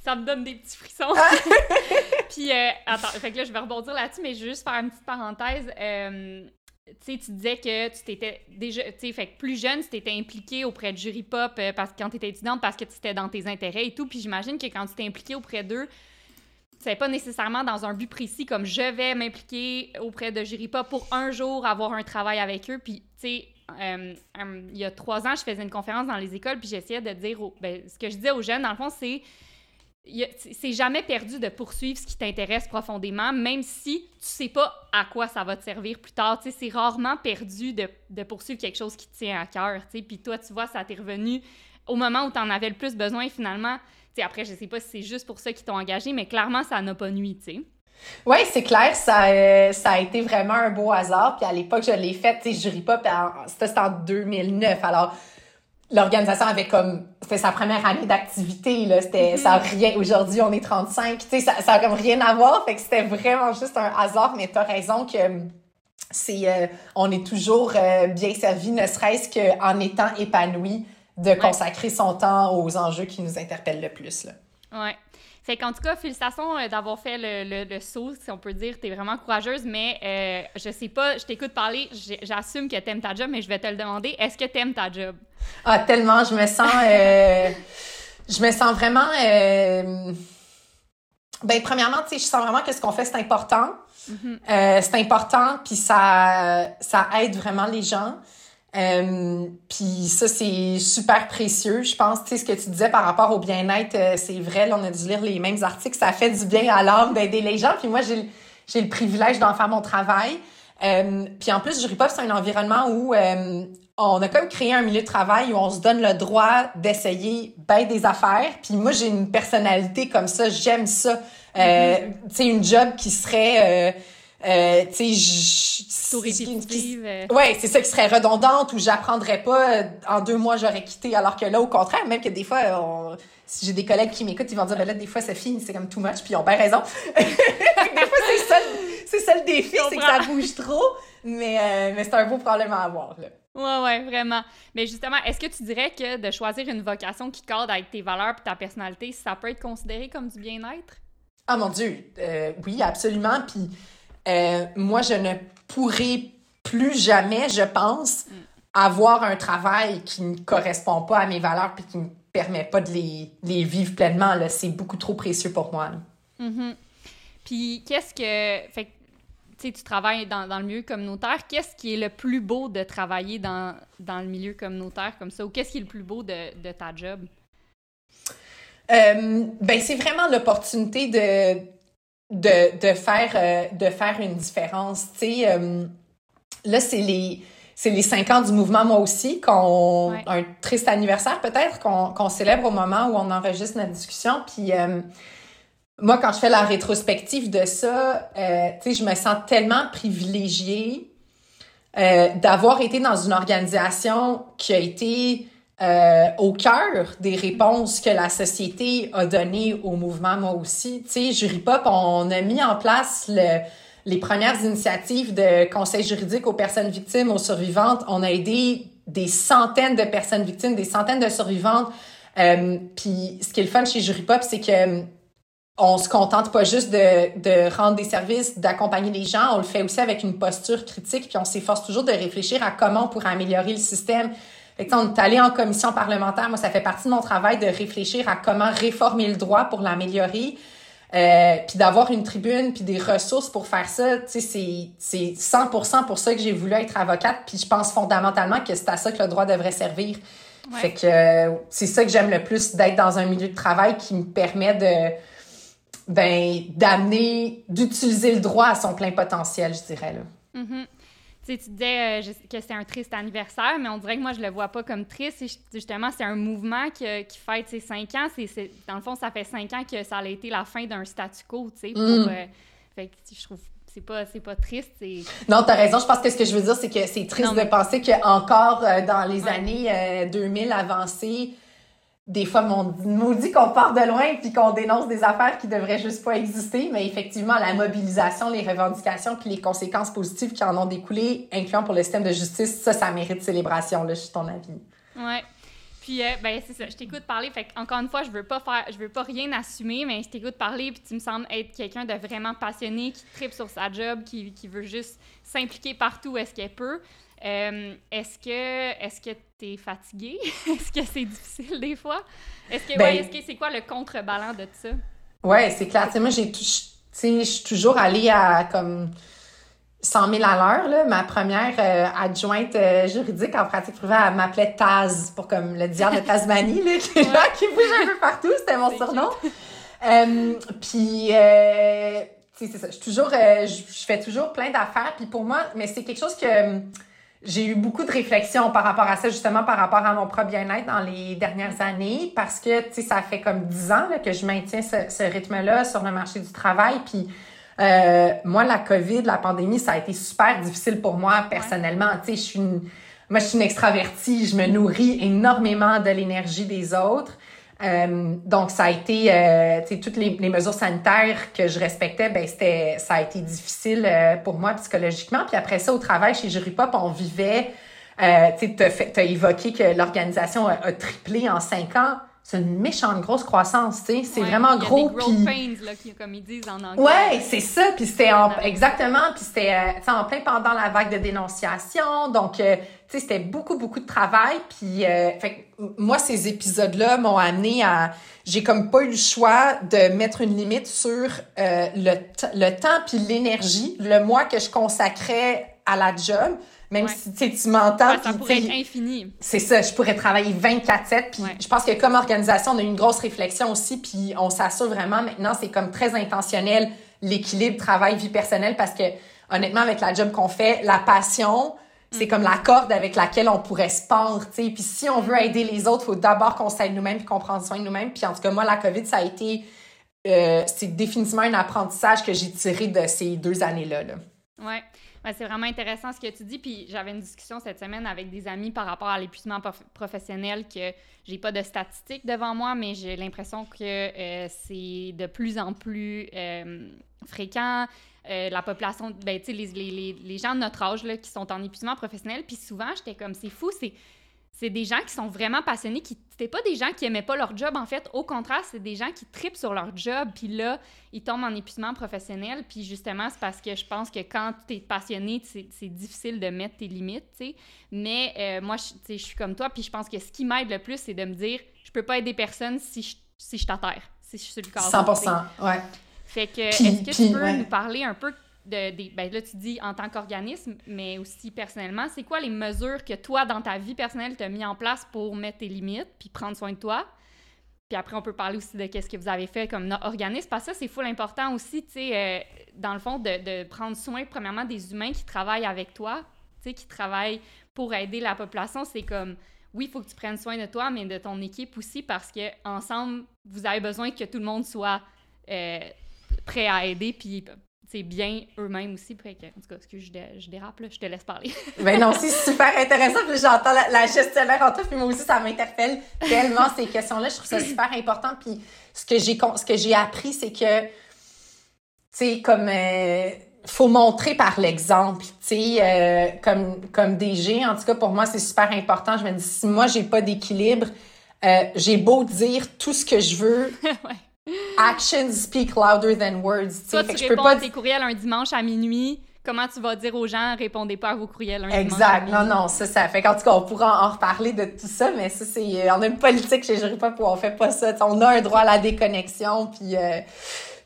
Ça me donne des petits frissons. Puis, euh, attends, fait que là, je vais rebondir là-dessus, mais je vais juste faire une petite parenthèse. Euh, tu sais, tu disais que tu t'étais déjà, tu sais, fait que plus jeune, tu t'étais impliqué auprès de Jury Pop euh, parce, quand tu étais étudiante parce que tu étais dans tes intérêts et tout. Puis j'imagine que quand tu t'es impliqué auprès d'eux, c'est pas nécessairement dans un but précis comme je vais m'impliquer auprès de Pop pour un jour avoir un travail avec eux. Puis, tu sais, euh, euh, il y a trois ans, je faisais une conférence dans les écoles, puis j'essayais de dire, aux- ben, ce que je disais aux jeunes, dans le fond, c'est c'est jamais perdu de poursuivre ce qui t'intéresse profondément, même si tu sais pas à quoi ça va te servir plus tard. C'est rarement perdu de, de poursuivre quelque chose qui te tient à cœur. Puis toi, tu vois, ça t'est revenu au moment où tu en avais le plus besoin, finalement. Après, je sais pas si c'est juste pour ça qu'ils t'ont engagé, mais clairement, ça n'a pas nuit, tu sais. Oui, c'est clair, ça, euh, ça a été vraiment un beau hasard. Puis à l'époque, je l'ai fait, tu sais, Jury Pop, en- c'était c'était en 2009. Alors, l'organisation avait comme, c'était sa première année d'activité, là. C'était, ça a rien, aujourd'hui, on est 35, tu sais, ça, ça a comme rien à voir. Fait que c'était vraiment juste un hasard, mais t'as raison que c'est, euh, on est toujours euh, bien servi, ne serait-ce qu'en étant épanoui de consacrer son temps aux enjeux qui nous interpellent le plus, là. Ouais. Fait qu'en tout cas, félicitations euh, d'avoir fait le, le, le saut, si on peut dire. T'es vraiment courageuse, mais euh, je sais pas, je t'écoute parler, j'assume que t'aimes ta job, mais je vais te le demander. Est-ce que t'aimes ta job? Ah, tellement, je me sens. euh, je me sens vraiment. euh, ben, premièrement, tu sais, je sens vraiment que ce qu'on fait, c'est important. Euh, c'est important, puis ça, ça aide vraiment les gens. Euh, puis ça, c'est super précieux. Je pense, tu sais, ce que tu disais par rapport au bien-être, euh, c'est vrai, là, on a dû lire les mêmes articles. Ça fait du bien à l'âme d'aider les gens. Puis moi, j'ai le- j'ai le privilège d'en faire mon travail. Euh, puis en plus, Jury Pop, c'est un environnement où euh, on a comme créé un milieu de travail où on se donne le droit d'essayer ben des affaires. Puis moi, j'ai une personnalité comme ça, j'aime ça. Euh, Tu sais, une job qui serait... Euh, tu sais, euh. Ouais, c'est ça qui serait redondante ou j'apprendrais pas euh, en deux mois j'aurais quitté alors que là au contraire même que des fois euh, on- si j'ai des collègues qui m'écoutent ils vont dire ben là des fois Sophie c'est comme too much puis ils ont bien raison des fois c'est ça le- c'est ça le défi c'est que ça bouge trop mais euh, mais c'est un beau problème à avoir là Ouais, ouais, vraiment. Mais justement, est-ce que tu dirais que de choisir une vocation qui cadre avec tes valeurs et ta personnalité, ça peut être considéré comme du bien-être? Ah mon Dieu, euh, oui, absolument. Puis euh, moi, je ne pourrai plus jamais, je pense, avoir un travail qui ne correspond pas à mes valeurs puis qui ne me permet pas de les, les vivre pleinement. Là. C'est beaucoup trop précieux pour moi. Mhm. Puis qu'est-ce que. Fait que, tu sais, tu travailles dans, dans le milieu communautaire. Qu'est-ce qui est le plus beau de travailler dans, dans le milieu communautaire comme ça? Ou qu'est-ce qui est le plus beau de, de ta job? Euh, ben, c'est vraiment l'opportunité de, de, de, faire, euh, de faire une différence. Tu sais, euh, là, c'est les, c'est les cinq ans du mouvement, moi aussi, qu'on, un triste anniversaire peut-être, qu'on, qu'on célèbre au moment où on enregistre notre discussion. Puis, moi, quand je fais la rétrospective de ça, tu sais, je me sens tellement privilégiée d'avoir été dans une organisation qui a été euh, au cœur des réponses que la société a données au mouvement, moi aussi. Tu sais, Jury Pop, on a mis en place le, les premières initiatives de conseil juridique aux personnes victimes, aux survivantes. On a aidé des centaines de personnes victimes, des centaines de survivantes. Euh, Puis ce qui est le fun chez Jury Pop, c'est que on se contente pas juste de, de rendre des services, d'accompagner les gens, on le fait aussi avec une posture critique, puis on s'efforce toujours de réfléchir à comment on pourrait améliorer le système, fait que, on est allé en commission parlementaire. Moi, ça fait partie de mon travail de réfléchir à comment réformer le droit pour l'améliorer. Euh, puis d'avoir une tribune, puis des ressources pour faire ça, tu sais, c'est 100% pour ça que j'ai voulu être avocate. Puis je pense fondamentalement que c'est à ça que le droit devrait servir. Fait que euh, c'est ça que j'aime le plus, d'être dans un milieu de travail qui me permet de ben d'amener, d'utiliser le droit à son plein potentiel, je dirais là. Tu disais euh, que c'était un triste anniversaire, mais on dirait que moi, je le vois pas comme triste. justement, c'est un mouvement qui, qui fête ses cinq ans. C'est, dans le fond, ça fait cinq ans que ça a été la fin d'un statu quo, tu sais. Mm. Euh, fait que je trouve c'est pas c'est pas triste c'est non t'as raison je pense que ce que je veux dire c'est que c'est triste de penser que encore euh, dans les années 2000 avancées des fois, on nous dit qu'on part de loin puis qu'on dénonce des affaires qui devraient juste pas exister, mais effectivement, la mobilisation, les revendications puis les conséquences positives qui en ont découlé, incluant pour le système de justice, ça, ça mérite célébration, là, je suis ton avis. Ouais. Puis, euh, ben, c'est ça, je t'écoute parler. Encore une fois, je veux pas faire, je veux pas rien assumer, mais je t'écoute parler, puis tu me sembles être quelqu'un de vraiment passionné, qui tripe sur sa job, qui, qui veut juste s'impliquer partout où est-ce qu'elle peut. Euh, est-ce que est-ce que tu es fatigué? est-ce que c'est difficile des fois? Est-ce que, ben est-ce que c'est quoi le contrebalan de ça? Ouais, c'est clair. moi, j'ai je suis toujours allée à comme 100 000 à l'heure. Ma première euh, adjointe euh, juridique en pratique privée, elle m'appelait Taz pour comme le diable de Tasmanie, là, qui, qui bouge un peu partout. C'était mon surnom. puis, c'est ça. Je toujours, je fais toujours plein d'affaires. Puis pour moi, mais c'est quelque chose que j'ai eu beaucoup de réflexions par rapport à ça, justement par rapport à mon propre bien-être dans les dernières années, parce que, tu sais, ça fait comme dix ans là, que je maintiens ce, rythme-là sur le marché du travail. Puis, euh, moi, la COVID, la pandémie, ça a été super difficile pour moi personnellement. Tu sais, je suis une, moi, je suis une extravertie, je me nourris énormément de l'énergie des autres. Euh, donc, ça a été, euh, tu sais, toutes les, mesures sanitaires que je respectais, ben c'était, ça a été difficile euh, pour moi psychologiquement. Puis après ça, au travail chez Jury Pop, on vivait, euh, tu sais, as évoqué que l'organisation a, triplé en cinq ans c'est une méchante grosse croissance, tu sais. C'est vraiment gros. Il y a des là, comme ils disent en anglais. Ouais, c'est ça. Puis c'était en, exactement. Puis c'était, euh, en plein pendant la vague de dénonciation. Donc, euh, tu sais, c'était beaucoup, beaucoup de travail. Puis, euh, fait moi, ces épisodes-là m'ont amené à, j'ai comme pas eu le choix de mettre une limite sur le, le temps puis l'énergie, le mois que je consacrais à la job même si tu m'entends. ça pourrait être infini. C'est ça, je pourrais travailler 24-7. Puis je pense que comme organisation, on a eu une grosse réflexion aussi. Puis on s'assure vraiment maintenant, c'est comme très intentionnel l'équilibre travail-vie personnelle parce que honnêtement, avec la job qu'on fait, la passion, c'est comme la corde avec laquelle on pourrait se pendre, tu. Puis si on veut aider les autres, il faut d'abord qu'on s'aide nous-mêmes puis qu'on prenne soin de nous-mêmes. Puis en tout cas, moi, la COVID, ça a été... Euh, c'est définitivement un apprentissage que j'ai tiré de ces deux années-là. Là. Ouais c'est vraiment intéressant ce que tu dis. Puis j'avais une discussion cette semaine avec des amis par rapport à l'épuisement professionnel que j'ai pas de statistiques devant moi, mais j'ai l'impression que euh, c'est de plus en plus euh, fréquent. Euh, la population, ben, les, les, les, gens de notre âge là, qui sont en épuisement professionnel. Puis souvent, j'étais comme, c'est fou, c'est c'est des gens qui sont vraiment passionnés, qui c'était pas des gens qui aimaient pas leur job en fait, au contraire, c'est des gens qui tripent sur leur job, puis là, ils tombent en épuisement professionnel, puis justement, c'est parce que je pense que quand tu es passionné, c'est difficile de mettre tes limites, tu sais. Mais euh, moi, je suis comme toi, puis je pense que ce qui m'aide le plus, c'est de me dire, je peux pas aider personne si je, si je t'atterre, si je suis le cas. 100 ouais. Fait que, est-ce que tu peux nous parler un peu ben là, tu dis en tant qu'organisme, mais aussi personnellement, c'est quoi les mesures que toi, dans ta vie personnelle, tu as mis en place pour mettre tes limites puis prendre soin de toi? puis après, on peut parler aussi de qu'est-ce que vous avez fait comme organisme. Parce que ça, c'est full important aussi, tu sais, euh, dans le fond, de, de, prendre soin, premièrement, des humains qui travaillent avec toi, tu sais, qui travaillent pour aider la population. C'est comme, oui, il faut que tu prennes soin de toi, mais de ton équipe aussi, parce que ensemble, vous avez besoin que tout le monde soit euh, prêt à aider, puis c'est bien eux-mêmes aussi. Puis, en tout cas, excuse, je, je dérape, là, je te laisse parler. ben non, c'est super intéressant. Puis j'entends la, gestionnaire en toi, puis moi aussi, ça m'interpelle tellement ces questions-là. Je trouve ça super important. Puis ce que j'ai, ce que j'ai appris, c'est que, tu sais, comme. Euh, faut montrer par l'exemple, tu sais, euh, comme, comme DG, en tout cas, pour moi, c'est super important. Je me dis, si moi, j'ai pas d'équilibre, euh, j'ai beau dire tout ce que je veux, ouais. Actions speak louder than words. Toi, tu réponds à tes courriels un dimanche à minuit. Comment tu vas dire aux gens, répondez pas à vos courriels un exact. dimanche Exact. Non, non, ça, ça fait qu'en tout cas, on pourra en reparler de tout ça, mais ça, c'est. Euh, on a une politique chez pas pour on fait pas ça. on a un droit à la déconnexion, puis. Euh,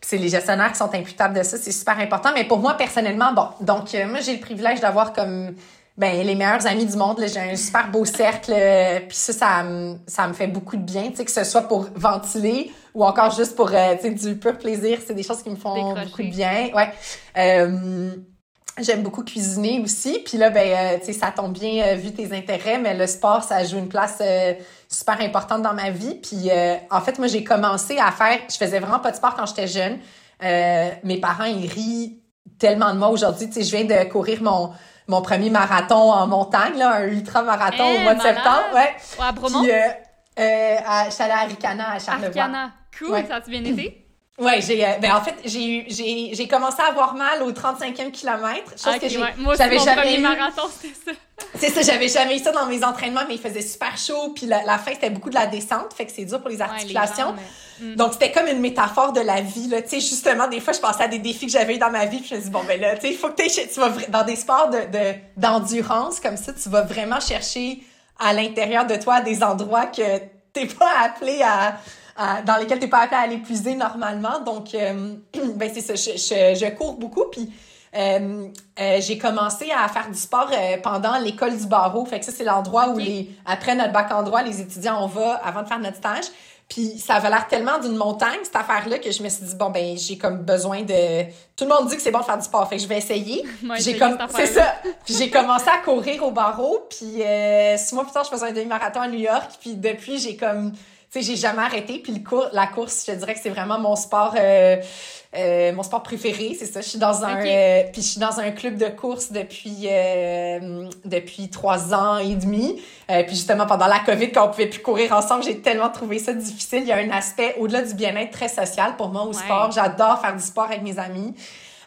c'est les gestionnaires qui sont imputables de ça, c'est super important. Mais pour moi, personnellement, bon, donc euh, moi, j'ai le privilège d'avoir comme ben les meilleurs amis du monde. J'ai un super beau cercle. Euh, puis ça, ça, me, ça me fait beaucoup de bien, tu sais, que ce soit pour ventiler ou encore juste pour euh, tu sais, du pur plaisir. C'est des choses qui me font beaucoup de bien. Ouais. Euh, J'aime beaucoup cuisiner aussi. Puis là, ben, tu sais, ça tombe bien vu tes intérêts, mais le sport, ça joue une place super importante dans ma vie. Puis en fait, moi, j'ai commencé à faire... Je faisais vraiment pas de sport quand j'étais jeune. mes parents, ils rient tellement de moi aujourd'hui. Tu sais, je viens de courir mon mon premier marathon en montagne, là, un ultra-marathon au eh, mois de septembre. Ouais. à Bromont? Puis, euh, euh, à, j'étais allée à Ricana, à Charlevoix. Aricana. Cool, ça a bien été? Ouais, j'ai euh, ben en fait, j'ai j'ai j'ai commencé à avoir mal au 35e kilomètre, chose que j'ai moi aussi, mon jamais premier marathon, c'était ça. C'est ça, j'avais jamais eu ça dans mes entraînements, mais il faisait super chaud, puis la, la fin c'était beaucoup de la descente, fait que c'est dur pour les articulations. Mm. Donc c'était comme une métaphore de la vie là, tu sais justement des fois je pensais à des défis que j'avais eu dans ma vie, puis je me dis bon ben là, tu sais, il faut que tu vas dans des sports de d'endurance comme ça, tu vas vraiment chercher à l'intérieur de toi des endroits que t'es pas appelé à dans lesquels tu n'es pas appelé à l'épuiser normalement. Donc, euh, ben c'est ça, je, je, cours beaucoup. Puis, euh, euh, j'ai commencé à faire du sport pendant l'école du barreau. Fait que ça, c'est l'endroit où, les, après notre bac en droit, les étudiants, on va avant de faire notre stage. Puis ça avait l'air tellement d'une montagne, cette affaire-là, que je me suis dit, bon, ben, j'ai comme besoin de. Tout le monde dit que c'est bon de faire du sport, fait que je vais essayer. j'ai comme. C'est ça. Puis j'ai commencé à courir au barreau, puis six mois plus tard, je faisais un demi-marathon à New York, puis depuis, j'ai comme sais, j'ai jamais arrêté. Puis le cours, la course, je te dirais que c'est vraiment mon sport, euh, euh, mon sport préféré. C'est ça. Je suis dans un, euh, puis je suis dans un club de course depuis depuis trois ans et demi. puis justement pendant la COVID, quand on pouvait plus courir ensemble, j'ai tellement trouvé ça difficile. Il y a un aspect au-delà du bien-être très social pour moi au sport. J'adore faire du sport avec mes amis.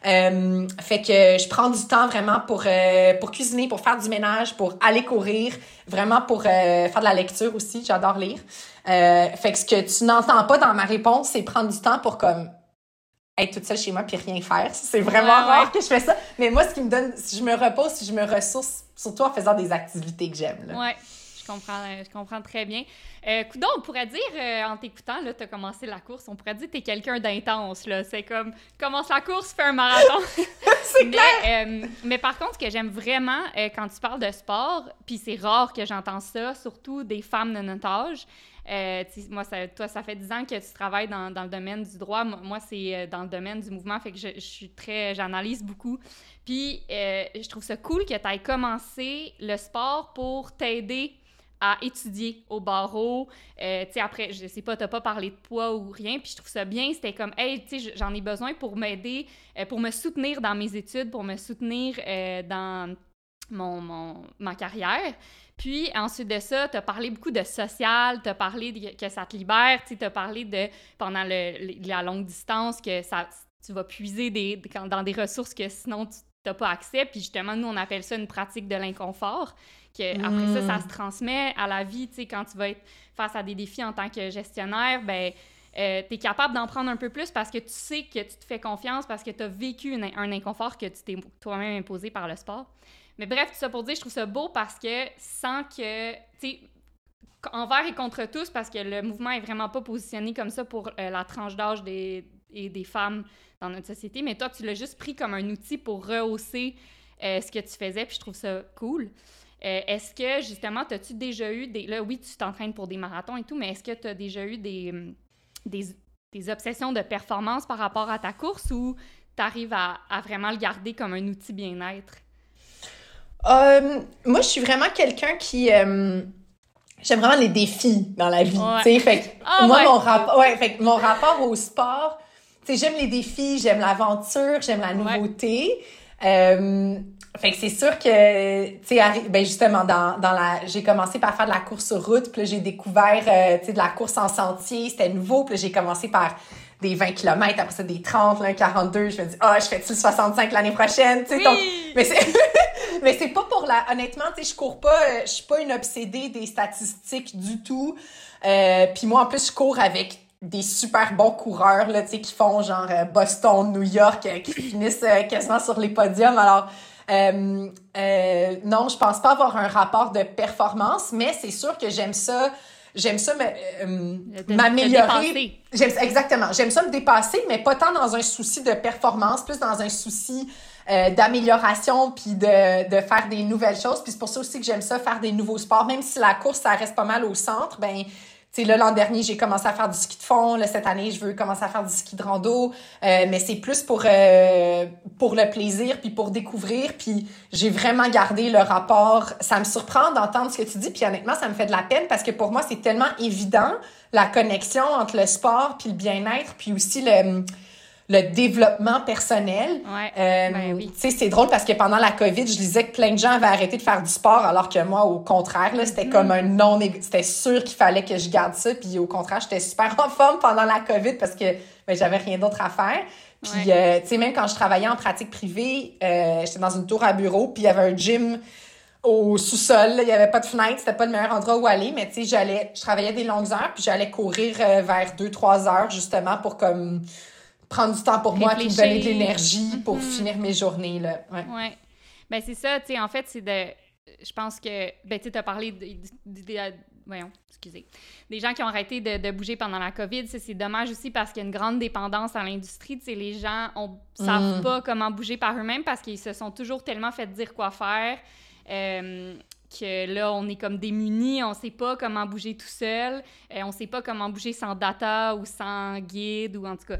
Euh, fait que je prends du temps vraiment pour, euh, pour cuisiner, pour faire du ménage, pour aller courir, vraiment pour euh, faire de la lecture aussi. J'adore lire. fait que ce que tu n'entends pas dans ma réponse, c'est prendre du temps pour comme être toute seule chez moi puis rien faire. C'est vraiment rare que je fais ça. Mais moi, ce qui me donne, si je me repose, si je me ressource, surtout en faisant des activités que j'aime. Ouais comprends, euh, je comprends très bien. Euh, Coudon, on pourrait dire, euh, en t'écoutant, là, t'as commencé la course, on pourrait dire que t'es quelqu'un d'intense, là. C'est comme, commence la course, fais un marathon. c'est clair! Euh, mais par contre, ce que j'aime vraiment quand tu parles de sport, puis c'est rare que j'entends ça, surtout des femmes de notre âge, moi, ça, toi, ça fait 10 ans que tu travailles dans, dans le domaine du droit. Moi, c'est dans le domaine du mouvement, fait que je, je suis très... J'analyse beaucoup. Puis, je trouve ça cool que tu aies commencé le sport pour t'aider à étudier au barreau. Euh, tu sais, après, je sais pas, t'as pas parlé de poids ou rien, puis je trouve ça bien. C'était comme, hey, tu sais, j'en ai besoin pour m'aider, euh, pour me soutenir dans mes études, pour me soutenir euh, dans mon, mon, ma carrière. Puis ensuite de ça, tu as parlé beaucoup de social, tu as parlé que ça te libère, tu as parlé de, pendant la longue distance, que ça, tu vas puiser dans des ressources que sinon tu n'as pas accès. Puis justement, nous, on appelle ça une pratique de l'inconfort après ça, ça se transmet à la vie, tu sais, quand tu vas être face à des défis en tant que gestionnaire, ben euh, tu es capable d'en prendre un peu plus parce que tu sais que tu te fais confiance, parce que tu as vécu un inconfort que tu t'es toi-même imposé par le sport. Mais bref, tout ça pour dire, je trouve ça beau parce que sans que, tu sais, envers et contre tous, parce que le mouvement est vraiment pas positionné comme ça pour euh, la tranche d'âge des, et des femmes dans notre société, mais toi, tu l'as juste pris comme un outil pour rehausser euh, ce que tu faisais, puis je trouve ça cool. Est-ce que, justement, as-tu déjà eu des... Là, oui, tu t'entraînes pour des marathons et tout, mais est-ce que tu as déjà eu des, des, des, obsessions de performance par rapport à ta course ou tu arrives à, à, vraiment le garder comme un outil bien-être? Euh, moi, je suis vraiment quelqu'un qui... Euh, j'aime vraiment les défis dans la vie, tu sais. Fait ah, moi, mon, rapport, ouais, fait mon rapport au sport, tu sais, j'aime les défis, j'aime l'aventure, j'aime la nouveauté. Euh, fait que c'est sûr que, tu sais, ben justement, dans, dans la... J'ai commencé par faire de la course sur route, puis j'ai découvert, euh, tu sais, de la course en sentier, c'était nouveau, puis j'ai commencé par des 20 km, après ça des 30, là, 42, je me dis, ah, oh, je fais-tu le 65 l'année prochaine, tu sais, oui! mais c'est... mais c'est pas pour la... Honnêtement, tu sais, je cours pas, euh, je suis pas une obsédée des statistiques du tout, euh, puis moi, en plus, je cours avec des super bons coureurs, là, tu sais, qui font genre Boston, New York, qui finissent quasiment sur les podiums, alors... Euh, euh, non, je pense pas avoir un rapport de performance, mais c'est sûr que j'aime ça. J'aime ça euh, m'améliorer. J'aime exactement. J'aime ça me dépasser, mais pas tant dans un souci de performance, plus dans un souci euh, d'amélioration puis de, de faire des nouvelles choses. Puis c'est pour ça aussi que j'aime ça faire des nouveaux sports, même si la course ça reste pas mal au centre. Ben sais, là, l'an dernier, j'ai commencé à faire du ski de fond. Là, cette année, je veux commencer à faire du ski de rando. Euh, mais c'est plus pour, euh, pour le plaisir, puis pour découvrir. Puis j'ai vraiment gardé le rapport. Ça me surprend d'entendre ce que tu dis. Puis honnêtement, ça me fait de la peine parce que pour moi, c'est tellement évident, la connexion entre le sport puis le bien-être, puis aussi le le développement personnel. Ouais, euh, ben oui. Tu sais, c'est drôle parce que pendant la COVID, je disais que plein de gens avaient arrêté de faire du sport, alors que moi, au contraire, là, c'était comme un non... C'était sûr qu'il fallait que je garde ça, puis au contraire, j'étais super en forme pendant la COVID parce que ben, j'avais rien d'autre à faire. Puis, euh, tu sais, même quand je travaillais en pratique privée, euh, j'étais dans une tour à bureau, puis il y avait un gym au sous-sol. Il y avait pas de fenêtre, c'était pas le meilleur endroit où aller, mais tu sais, j'allais... Je travaillais des longues heures, puis j'allais courir euh, vers 2-3 heures, justement, pour comme prendre du temps pour moi puis me donner de l'énergie pour mm-hmm. finir mes journées. Là. Ouais. ouais. Ben, c'est ça, tu sais, en fait, c'est de. Je pense que. Ben, tu as parlé de, voyons, excusez, des gens qui ont arrêté de, de bouger pendant la COVID. C'est dommage aussi parce qu'il y a une grande dépendance à l'industrie. Tu sais, les gens ne savent mm. pas comment bouger par eux-mêmes parce qu'ils se sont toujours tellement fait dire quoi faire. Euh, que là, on est comme démunis, on sait pas comment bouger tout seul, euh, on sait pas comment bouger sans data ou sans guide, ou en tout cas,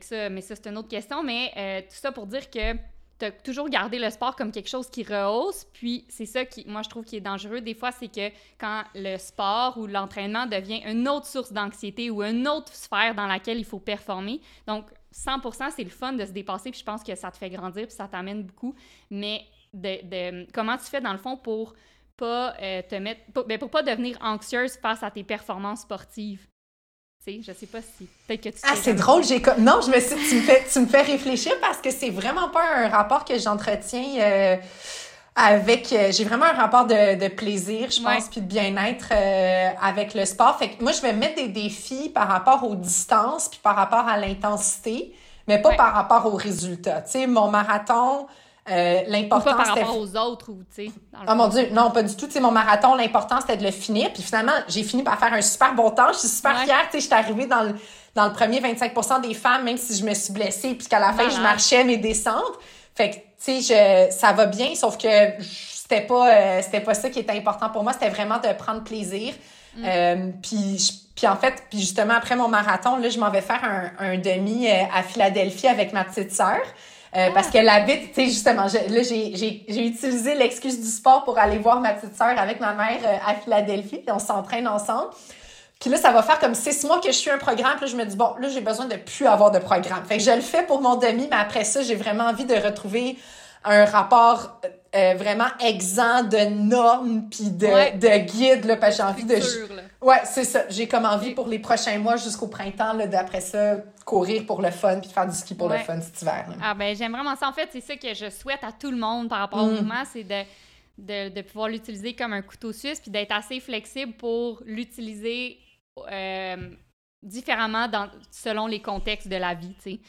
ça, mais ça, c'est une autre question. Mais euh, tout ça pour dire que tu as toujours gardé le sport comme quelque chose qui rehausse. Puis c'est ça qui, moi, je trouve qui est dangereux des fois, c'est que quand le sport ou l'entraînement devient une autre source d'anxiété ou une autre sphère dans laquelle il faut performer. Donc, 100%, c'est le fun de se dépasser. Puis je pense que ça te fait grandir puis ça t'amène beaucoup. Mais de, comment tu fais dans le fond pour pas euh, te mettre, ben, pour pas devenir anxieuse face à tes performances sportives? Sais, je sais pas si. Peut-être que tu Ah, c'est drôle. J'ai... Non, je me suis... tu, me fais... tu me fais réfléchir parce que c'est vraiment pas un rapport que j'entretiens euh, avec. Euh, j'ai vraiment un rapport de, de plaisir, je pense, puis de bien-être euh, avec le sport. Fait que moi, je vais mettre des défis par rapport aux distances puis par rapport à l'intensité, mais pas par rapport aux résultats. Tu sais, mon marathon. Euh, l'important par rapport aux autres ou tu sais oh mon dieu non pas du tout. Tu sais mon marathon l'important c'était de le finir. Puis finalement j'ai fini par faire un super bon temps. Je suis super fière. Tu sais j'étais arrivée dans le dans le premier 25 des femmes même si je me suis blessée puis qu'à la fin je marchais mes descentes. Fait que tu sais je ça va bien sauf que c'était pas euh, c'était pas ça qui était important pour moi. C'était vraiment de prendre plaisir. Mm. euh, puis puis en fait puis justement après mon marathon là je m'en vais faire un, un demi à Philadelphie avec ma petite sœur euh, parce qu'elle habite, tu sais, justement, là, j'ai utilisé l'excuse du sport pour aller voir ma petite sœur avec ma mère euh, à Philadelphie, puis on s'entraîne ensemble. Puis là, ça va faire comme six mois que je suis un programme. Puis là, je me dis, bon, là, j'ai besoin de plus avoir de programme. Fait que je le fais pour mon demi, mais après ça, j'ai vraiment envie de retrouver un rapport euh, vraiment exempt de normes puis de, de guides, là, parce que j'ai envie de... Ouais, c'est ça. J'ai comme envie pour les prochains mois jusqu'au printemps, là, d'après ça, courir pour le fun puis faire du ski pour le fun cet hiver. Ah ben j'aime vraiment ça. En fait, c'est ça que je souhaite à tout le monde par rapport au mm. mouvement, c'est de, de, de, pouvoir l'utiliser comme un couteau suisse puis d'être assez flexible pour l'utiliser euh, différemment dans, selon les contextes de la vie, tu sais.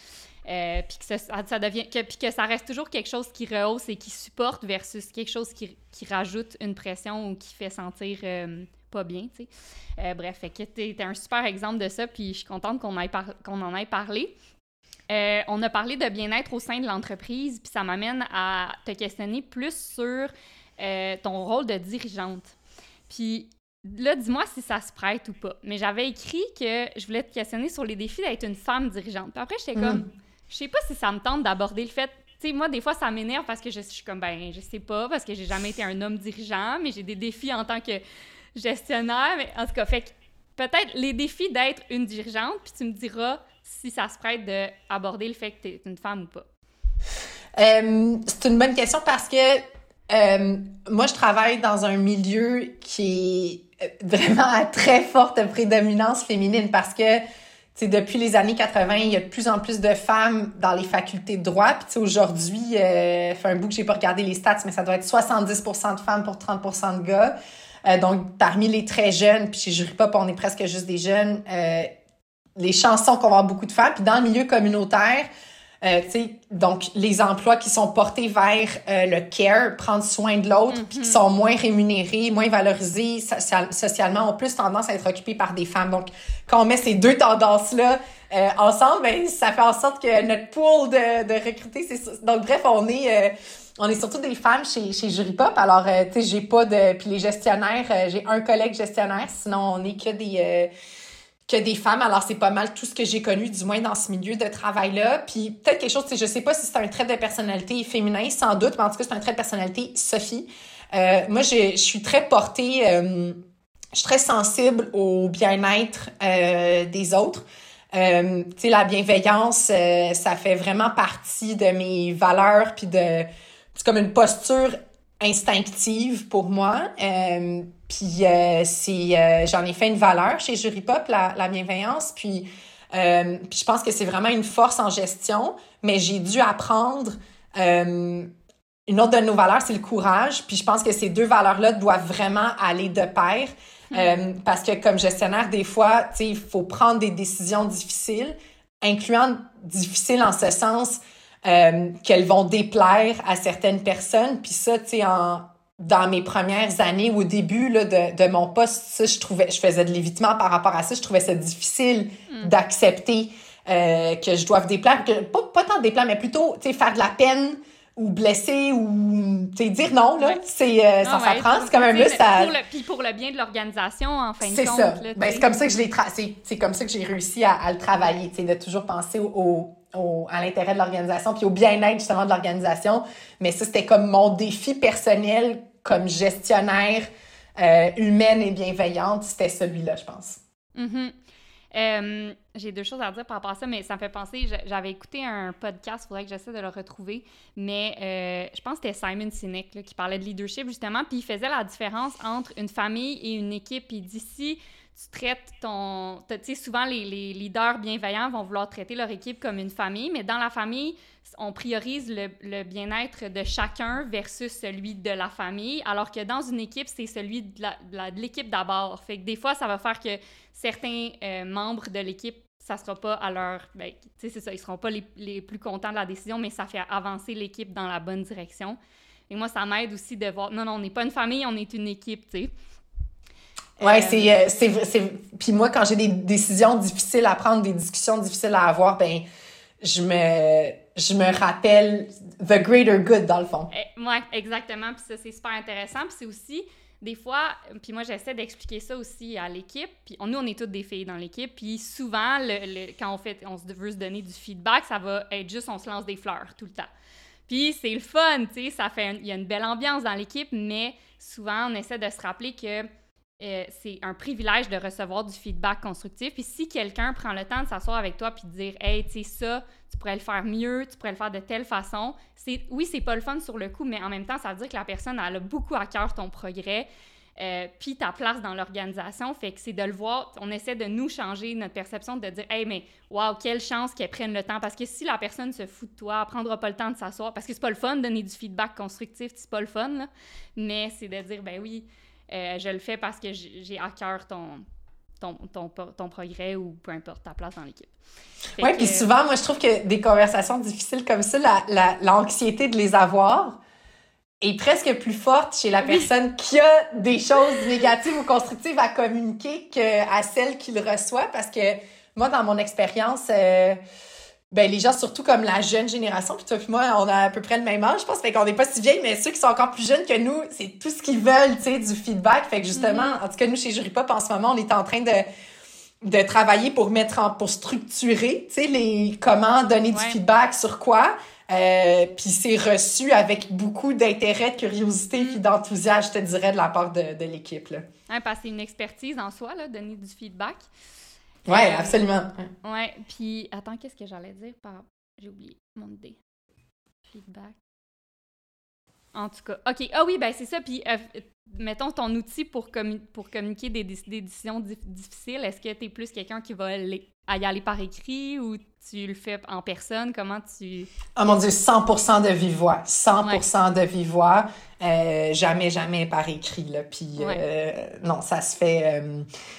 Euh, puis que ça, devient que, puis que ça reste toujours quelque chose qui rehausse et qui supporte versus quelque chose qui, qui rajoute une pression ou qui fait sentir euh, pas bien, tu sais. Euh, bref, fait que t'es un super exemple de ça, puis je suis contente qu'on qu'on en ait parlé. Euh, on a parlé de bien-être au sein de l'entreprise, puis ça m'amène à te questionner plus sur euh, ton rôle de dirigeante. Puis là, dis-moi si ça se prête ou pas. Mais j'avais écrit que je voulais te questionner sur les défis d'être une femme dirigeante. Puis après, j'étais comme, mm. je sais pas si ça me tente d'aborder le fait. Tu sais, moi, des fois, ça m'énerve parce que je, suis comme, ben, je sais pas, parce que j'ai jamais été un homme dirigeant, mais j'ai des défis en tant que gestionnaire. Mais en tout cas, fait peut-être les défis d'être une dirigeante, puis tu me diras si ça se prête d'aborder le fait que tu es une femme ou pas. Euh, c'est une bonne question parce que euh, moi, je travaille dans un milieu qui est vraiment à très forte prédominance féminine parce que depuis les années 80, il y a de plus en plus de femmes dans les facultés de droit. Puis aujourd'hui, euh, fait un bout que j'ai pas regardé les stats, mais ça doit être 70 de femmes pour 30 de gars. Euh, donc, parmi les très jeunes, puis chez Jury Pop, on est presque juste des jeunes, euh, les chansons qu'on va avoir beaucoup de femmes. Puis dans le milieu communautaire, euh, donc les emplois qui sont portés vers euh, le care, prendre soin de l'autre, puis qui mm-hmm. sont moins rémunérés, moins valorisés socialement, ont plus tendance à être occupés par des femmes. Donc, quand on met ces deux tendances-là euh, ensemble, ben, ça fait en sorte que notre pool de, de recruter, c'est donc bref, on est euh, on est surtout des femmes chez, chez Jury Pop. Alors, euh, tu sais, j'ai pas de. Puis les gestionnaires, j'ai un collègue gestionnaire, sinon on est que des que des femmes. Alors, c'est pas mal tout ce que j'ai connu, du moins dans ce milieu de travail-là. Puis peut-être quelque chose, je sais pas si c'est un trait de personnalité féminin, sans doute, mais en tout cas, c'est un trait de personnalité Sophie. Euh, moi, je suis très portée, euh, je suis très sensible au bien-être euh, des autres. Euh, tu sais, la bienveillance, euh, ça fait vraiment partie de mes valeurs, puis de... C'est comme une posture instinctive pour moi. Euh, puis euh, c'est, euh, j'en ai fait une valeur chez Jury Pop, la, la bienveillance. Puis, puis je pense que c'est vraiment une force en gestion, mais j'ai dû apprendre. une autre de nos valeurs, c'est le courage. Puis je pense que ces deux valeurs-là doivent vraiment aller de pair. Hmm. parce que comme gestionnaire, des fois, tu sais, il faut prendre des décisions difficiles, incluant difficiles en ce sens qu'elles vont déplaire à certaines personnes. Puis ça, tu sais, en, dans mes premières années, au début là, de, de mon poste, ça, je trouvais, je faisais de l'évitement par rapport à ça. Je trouvais ça difficile mm. d'accepter euh, que je doive déplaire, que, pas, pas tant déplaire, mais plutôt faire de la peine ou blesser ou dire non là c'est euh, ça s'apprend c'est comme un muscle ça... puis pour le bien de l'organisation en fin de compte c'est ça ben, c'est comme ça que je l'ai c'est comme ça que j'ai réussi à, à, le travailler de toujours penser au à l'intérêt de l'organisation, puis au bien-être justement de l'organisation. Mais ça, c'était comme mon défi personnel comme gestionnaire euh, humaine et bienveillante, c'était celui-là, je pense. Mm-hmm. Euh, j'ai deux choses à dire par rapport à ça, mais ça me fait penser, j'avais écouté un podcast, il faudrait que j'essaie de le retrouver, mais euh, je pense que c'était Simon Sinek qui parlait de leadership justement, puis il faisait la différence entre une famille et une équipe. Dit si tu traites ton. Tu sais, souvent, les, leaders bienveillants vont vouloir traiter leur équipe comme une famille, mais dans la famille, on priorise le, le bien-être de chacun versus celui de la famille, alors que dans une équipe, c'est celui de l'équipe d'abord. Fait que des fois, ça va faire que certains euh, membres de l'équipe ça sera pas à leur. Ben, tu sais, c'est ça, ils seront pas les, les, plus contents de la décision, mais ça fait avancer l'équipe dans la bonne direction. Et moi, ça m'aide aussi de voir. Non, non, on n'est pas une famille, on est une équipe, tu sais. Ouais, euh, c'est, c'est, Puis moi, quand j'ai des décisions difficiles à prendre, des discussions difficiles à avoir, ben, je me, je me rappelle the greater good, dans le fond. Eh, ouais, exactement. Puis ça, c'est super intéressant. Puis c'est aussi, des fois, puis moi, j'essaie d'expliquer ça aussi à l'équipe. Puis nous, on est toutes des filles dans l'équipe. Puis souvent, le, quand on, fait, on veut se donner du feedback, ça va être juste, on se lance des fleurs tout le temps. Puis c'est le fun, tu sais, ça fait, il y a une belle ambiance dans l'équipe, mais souvent, on essaie de se rappeler que euh, c'est un privilège de recevoir du feedback constructif. Puis si quelqu'un prend le temps de s'asseoir avec toi puis de dire Hey, tu sais, ça, tu pourrais le faire mieux, tu pourrais le faire de telle façon, c'est oui, c'est pas le fun sur le coup, mais en même temps, ça veut dire que la personne elle a beaucoup à cœur ton progrès. Euh, puis ta place dans l'organisation, fait que c'est de le voir, on essaie de nous changer notre perception, de dire, hey, mais waouh, quelle chance qu'elle prenne le temps, parce que si la personne se fout de toi, elle prendra pas le temps de s'asseoir, parce que c'est pas le fun de donner du feedback constructif, c'est pas le fun, mais c'est de dire, ben oui, euh, je le fais parce que j'ai à cœur ton, ton, ton, ton, progrès ou peu importe ta place dans l'équipe. Oui, puis souvent, moi, je trouve que des conversations difficiles comme ça, l'anxiété la, de les avoir est presque plus forte chez la personne qui a des choses négatives ou constructives à communiquer qu'à celle qui le reçoit parce que moi, dans mon expérience, euh, ben les gens surtout comme la jeune génération puis toi puis moi on a à peu près le même âge je pense fait qu'on n'est pas si vieilles mais ceux qui sont encore plus jeunes que nous c'est tout ce qu'ils veulent tu sais du feedback fait que justement mm-hmm. en tout cas nous chez Jury Pop en ce moment on est en train de de travailler pour mettre en pour structurer tu sais les comment donner du feedback sur quoi euh, puis c'est reçu avec beaucoup d'intérêt, de curiosité, puis mm. d'enthousiasme, je te dirais, de la part de, de l'équipe. Ouais, parce que c'est une expertise en soi, là, donner du feedback. Oui, euh, absolument. Ouais, puis attends, qu'est-ce que j'allais dire par. J'ai oublié mon idée. Feedback. En tout cas, OK. Ah oui, ben c'est ça. Puis, euh, mettons ton outil pour, pour communiquer des, décisions difficiles. Est-ce que tu es plus quelqu'un qui va y aller par écrit ou tu le fais en personne? Comment tu... Oh mon Dieu, 100% de vive voix. 100 de vive voix. Euh, jamais, jamais par écrit. Là. Puis euh, non, ça se fait...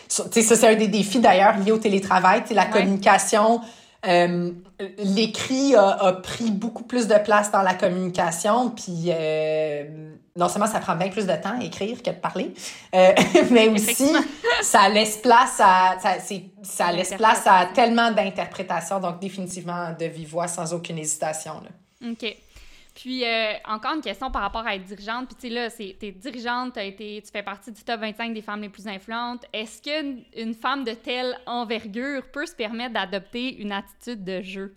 tu sais, ça, c'est un des défis d'ailleurs liés au télétravail. Tu la communication euh, l'écrit a, pris beaucoup plus de place dans la communication, puis euh, non seulement ça prend bien plus de temps à écrire que de parler, euh, mais aussi ça laisse place à ça, ça laisse place à tellement d'interprétations, donc définitivement de vive voix sans aucune hésitation. Là. OK. Puis, euh, encore une question par rapport à être dirigeante. Puis, tu sais, là, t'es dirigeante, as été, tu fais partie du top 25 des femmes les plus influentes. Est-ce qu'une une femme de telle envergure peut se permettre d'adopter une attitude de jeu?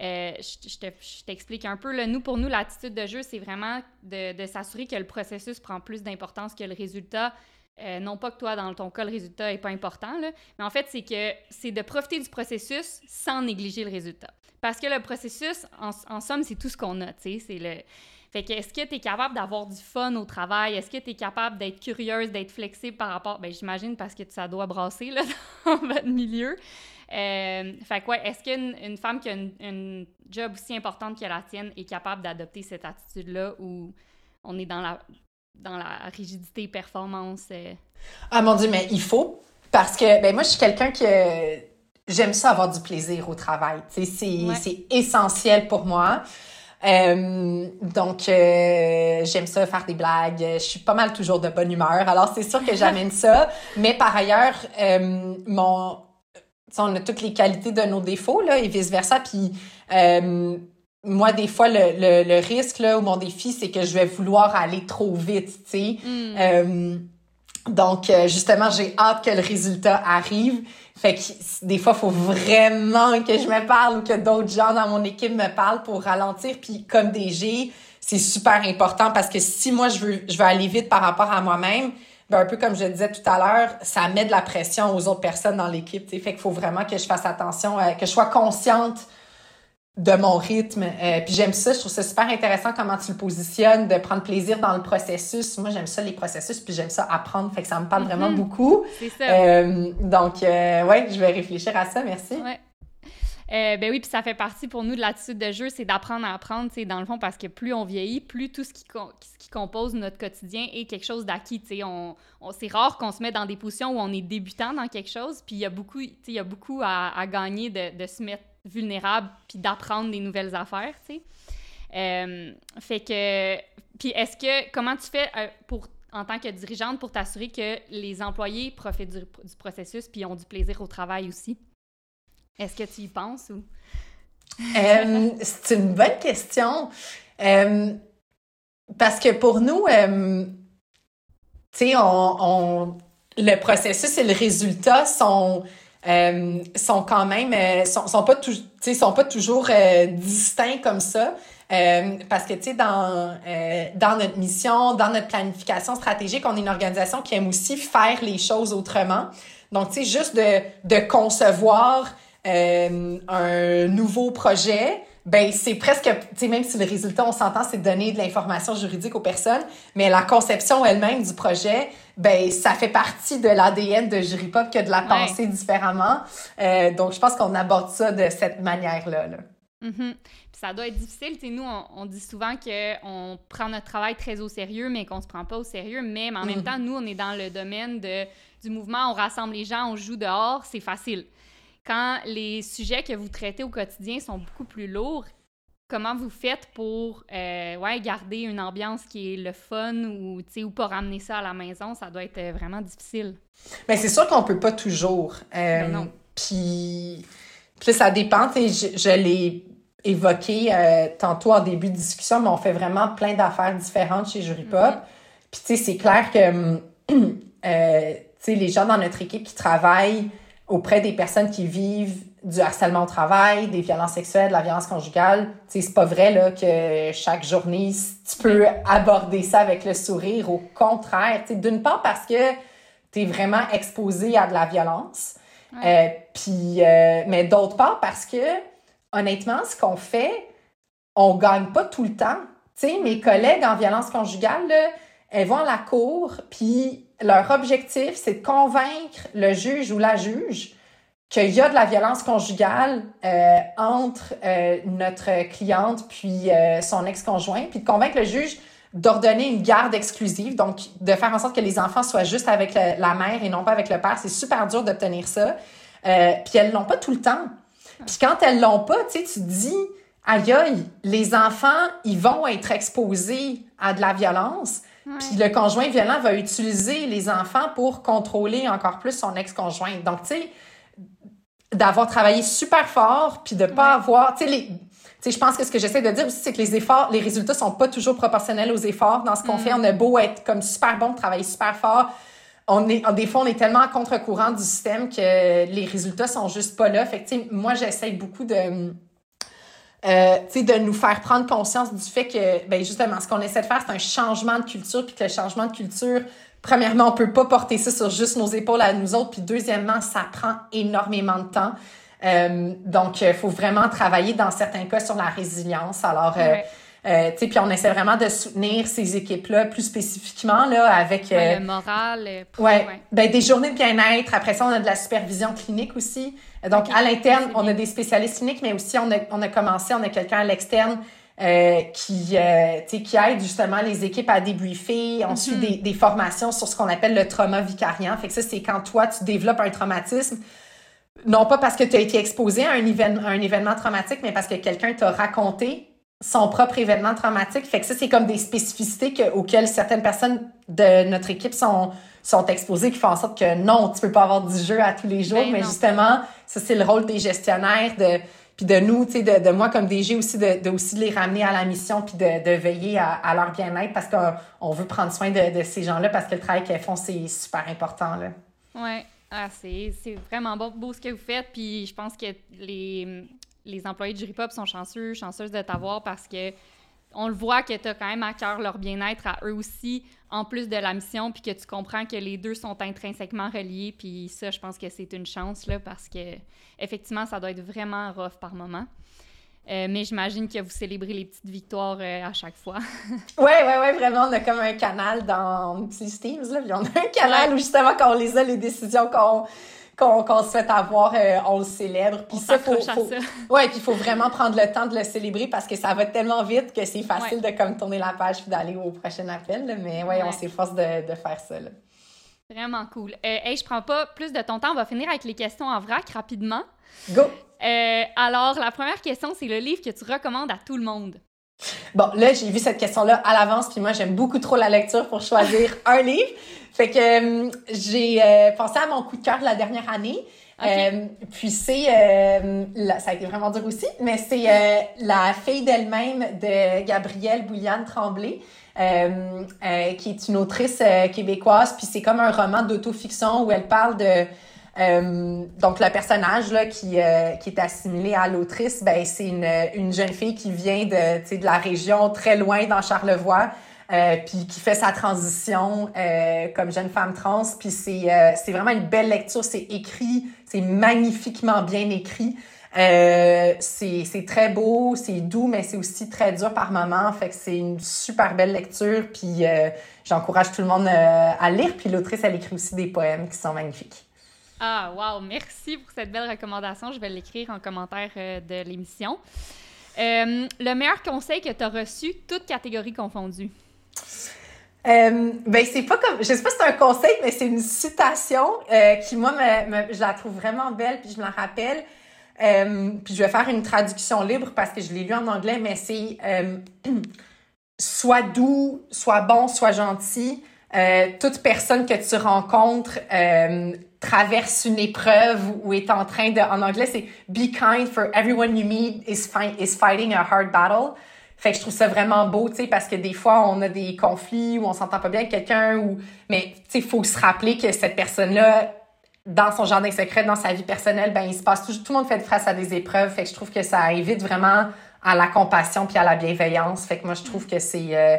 Euh, je, t'explique un peu. Là. Nous, pour nous, l'attitude de jeu, c'est vraiment de, de s'assurer que le processus prend plus d'importance que le résultat. Euh, non pas que toi, dans ton cas, le résultat n'est pas important, là, mais en fait, c'est que c'est de profiter du processus sans négliger le résultat. Parce que le processus, en, somme, c'est tout ce qu'on a, tu sais, c'est le... Fait que est-ce que tu es capable d'avoir du fun au travail? Est-ce que tu es capable d'être curieuse, d'être flexible par rapport... Ben j'imagine parce que ça doit brasser, là, dans votre milieu. Euh, fait quoi, est-ce qu'une une femme qui a une, job aussi importante que la tienne est capable d'adopter cette attitude-là où on est dans la, dans la rigidité performance? Euh? Ah mon Dieu, mais il faut. Parce que, ben moi, je suis quelqu'un que j'aime ça avoir du plaisir au travail. C'est essentiel pour moi. Euh, donc, euh, j'aime ça faire des blagues. Je suis pas mal toujours de bonne humeur. Alors, c'est sûr que j'amène ça. Mais par ailleurs, euh, mon, on a toutes les qualités de nos défauts là, et vice-versa. Puis, moi, des fois, le, le, le, risque là, ou mon défi, c'est que je vais vouloir aller trop vite. tu sais. Mm. Donc, justement, j'ai hâte que le résultat arrive. Fait que des fois, faut vraiment que je me parle ou que d'autres gens dans mon équipe me parlent pour ralentir. Puis comme DG, c'est super important parce que si moi, je veux, je veux aller vite par rapport à moi-même, ben, un peu comme je disais tout à l'heure, ça met de la pression aux autres personnes dans l'équipe. Fait qu'il faut vraiment que je fasse attention, que je sois consciente de mon rythme. Euh, puis j'aime ça, je trouve ça super intéressant comment tu le positionnes, de prendre plaisir dans le processus. Moi, j'aime ça les processus, puis j'aime ça apprendre, fait que ça me parle vraiment mhm. beaucoup. C'est ça. Euh, donc, euh, ouais, je vais réfléchir à ça, merci. Ouais. Euh, ben oui, puis ça fait partie pour nous de l'attitude de jeu, c'est d'apprendre à apprendre, c'est dans le fond, parce que plus on vieillit, plus tout ce qui, ce qui compose notre quotidien est quelque chose d'acquis. On, on c'est rare qu'on se met dans des positions où on est débutant dans quelque chose, puis il y a beaucoup, y a beaucoup à, à gagner de, de se mettre vulnérable puis d'apprendre des nouvelles affaires, tu sais. Euh, fait que, puis est-ce que, comment tu fais euh, pour, en tant que dirigeante pour t'assurer que les employés profitent du, processus puis ont du plaisir au travail aussi? Est-ce que tu y penses ou? Euh, c'est une bonne question. parce que pour nous, tu sais, on, on, le processus et le résultat sont euh, sont quand même euh, sont, sont pas tout, sont pas toujours euh, distincts comme ça. Euh, parce que, tu sais, dans, dans notre mission, dans notre planification stratégique, on est une organisation qui aime aussi faire les choses autrement. Donc, tu sais, juste de, de concevoir un nouveau projet, ben c'est presque, tu sais, même si le résultat, on s'entend, c'est de donner de l'information juridique aux personnes, mais la conception elle-même du projet, ben ça fait partie de l'ADN de Jury Pop que de la penser différemment. Euh, donc, je pense qu'on aborde ça de cette manière-là. Là. Mm-hmm. ça doit être difficile. sais nous, on, dit souvent qu'on prend notre travail très au sérieux, mais qu'on se prend pas au sérieux. Mais, en même mm. temps, nous, on est dans le domaine de, du mouvement, on rassemble les gens, on joue dehors, c'est facile. Quand les sujets que vous traitez au quotidien sont beaucoup plus lourds, comment vous faites pour euh, ouais, garder une ambiance qui est le fun ou, ou pas ramener ça à la maison? Ça doit être euh, vraiment difficile. Mais c'est sûr qu'on peut pas toujours. Euh, ben. Puis, Puis ça dépend, je, je l'ai évoqué euh, tantôt en début de discussion, mais on fait vraiment plein d'affaires différentes chez Jury Pop. Mm-hmm. Puis tu sais, c'est clair que les gens dans notre équipe qui travaillent auprès des personnes qui vivent du harcèlement au travail, des violences sexuelles, de la violence conjugale. C'est pas vrai là, que chaque journée, tu peux aborder ça avec le sourire. Au contraire, d'une part parce que tu es vraiment exposé à de la violence. Euh, puis, euh, mais d'autre part parce que, honnêtement, ce qu'on fait, on gagne pas tout le temps. Tu sais, mes collègues en violence conjugale, là, elles vont à la cour, puis leur objectif, c'est de convaincre le juge ou la juge qu'il y a de la violence conjugale euh, entre euh, notre cliente puis euh, son ex-conjoint, puis de convaincre le juge d'ordonner une garde exclusive, donc de faire en sorte que les enfants soient juste avec la mère et non pas avec le père. C'est super dur d'obtenir ça. puis elles l'ont pas tout le temps. Puis quand elles l'ont pas, tu tu te dis, aïe aïe, les enfants, ils vont être exposés à de la violence. Puis le conjoint violent va utiliser les enfants pour contrôler encore plus son ex-conjoint. Donc, tu sais, d'avoir travaillé super fort, puis de pas avoir, tu sais, les... Je pense que ce que j'essaie de dire aussi, c'est que les efforts, les résultats sont pas toujours proportionnels aux efforts. Dans ce qu'on mm. fait, on a beau être comme super bon, travailler super fort. On est, des fois, on est tellement à contre-courant du système que les résultats sont juste pas là. Fait que, moi, j'essaie beaucoup de, euh, de nous faire prendre conscience du fait que, ben justement, ce qu'on essaie de faire, c'est un changement de culture, puis que le changement de culture, premièrement, on peut pas porter ça sur juste nos épaules à nous autres, puis deuxièmement, ça prend énormément de temps. Euh, donc, il faut vraiment travailler dans certains cas sur la résilience. Alors, euh, euh, puis on essaie vraiment de soutenir ces équipes-là plus spécifiquement là avec euh, le moral. ouais, Ben, des journées de bien-être. Après ça, on a de la supervision clinique aussi. Donc à l'interne, on a des spécialistes cliniques, mais aussi on a on a commencé, on a quelqu'un à l'externe euh, qui euh, qui aide justement les équipes à débriefer. On suit mhm. des, des formations sur ce qu'on appelle le trauma vicariant. Fait que ça, c'est quand toi tu développes un traumatisme non pas parce que tu as été exposé à un, événement, un événement traumatique, mais parce que quelqu'un t'a raconté son propre événement traumatique. Fait que ça, c'est comme des spécificités auxquelles certaines personnes de notre équipe sont, sont exposées, qui font en sorte que non, tu peux pas avoir du jeu à tous les jours. Ben mais justement, ça, c'est le rôle des gestionnaires, de, puis de nous, tu sais, de, de, moi comme DG aussi, de, de, aussi les ramener à la mission, puis de, de veiller à, à leur bien-être parce qu'on veut prendre soin de, de ces gens-là parce que le travail qu'elles font, c'est super important. Là. Ouais. Ah, c'est vraiment beau, beau ce que vous faites. Puis je pense que les, les employés de Jury Pop sont chanceux, chanceuses de t'avoir parce que on le voit que tu as quand même à cœur leur bien-être à eux aussi, en plus de la mission, puis que tu comprends que les deux sont intrinsèquement reliés. Puis ça, je pense que c'est une chance, là, parce que effectivement, ça doit être vraiment rough par moment. Euh, mais j'imagine que vous célébrez les petites victoires euh, à chaque fois. oui, oui, oui, vraiment. On a comme un canal dans Teams, là. Puis on a un canal où justement, quand on les a, les décisions qu'on qu'on souhaite avoir, euh, on le célèbre. Puis ça, faut, faut... Ouais, puis il faut vraiment prendre le temps de le célébrer parce que ça va tellement vite que c'est facile de comme tourner la page puis d'aller au prochain appel. Mais ouais, on s'efforce de, de, faire ça. Là. Vraiment cool. Euh, hey, je prends pas plus de ton temps. On va finir avec les questions en vrac rapidement. Go! Euh, alors, la première question, c'est le livre que tu recommandes à tout le monde. Bon, là, j'ai vu cette question-là à l'avance, puis moi, j'aime beaucoup trop la lecture pour choisir un livre. Fait que euh, j'ai euh, pensé à mon coup de cœur de la dernière année. Euh, puis c'est, ça a été vraiment dur aussi, mais c'est La fille d'elle-même de Gabrielle Bouliane Tremblay. qui est une autrice québécoise, puis c'est comme un roman d'autofiction où elle parle de donc le personnage là qui qui est assimilé à l'autrice, ben c'est une, une jeune fille qui vient de de la région très loin dans Charlevoix, euh, puis qui fait sa transition euh, comme jeune femme trans. Puis c'est euh, c'est vraiment une belle lecture. C'est écrit, c'est magnifiquement bien écrit. Euh, c'est très beau, c'est doux, mais c'est aussi très dur par moments. Fait que c'est une super belle lecture. Puis j'encourage tout le monde à lire. Puis l'autrice, elle écrit aussi des poèmes qui sont magnifiques. Ah, wow! Merci pour cette belle recommandation. Je vais l'écrire en commentaire de l'émission. le meilleur conseil que tu as reçu, toutes catégories confondues? Euh, ben c'est pas comme je sais pas si c'est un conseil mais c'est une citation euh, qui moi je la trouve vraiment belle puis je me la rappelle euh, puis je vais faire une traduction libre parce que je l'ai lu en anglais mais c'est euh, sois doux sois bon sois gentil toute personne que tu rencontres traverse une épreuve ou est en train de, en anglais, c'est be kind for everyone you meet is fighting a hard battle. Fait que je trouve ça vraiment beau, tu sais, parce que des fois, on a des conflits ou on s'entend pas bien avec quelqu'un ou, mais, tu sais, il faut se rappeler que cette personne-là, dans son jardin secret, dans sa vie personnelle, ben, il se passe tout, tout le monde fait face à des épreuves. Fait que je trouve que ça invite vraiment à la compassion puis à la bienveillance. Fait que moi, je trouve que c'est, euh,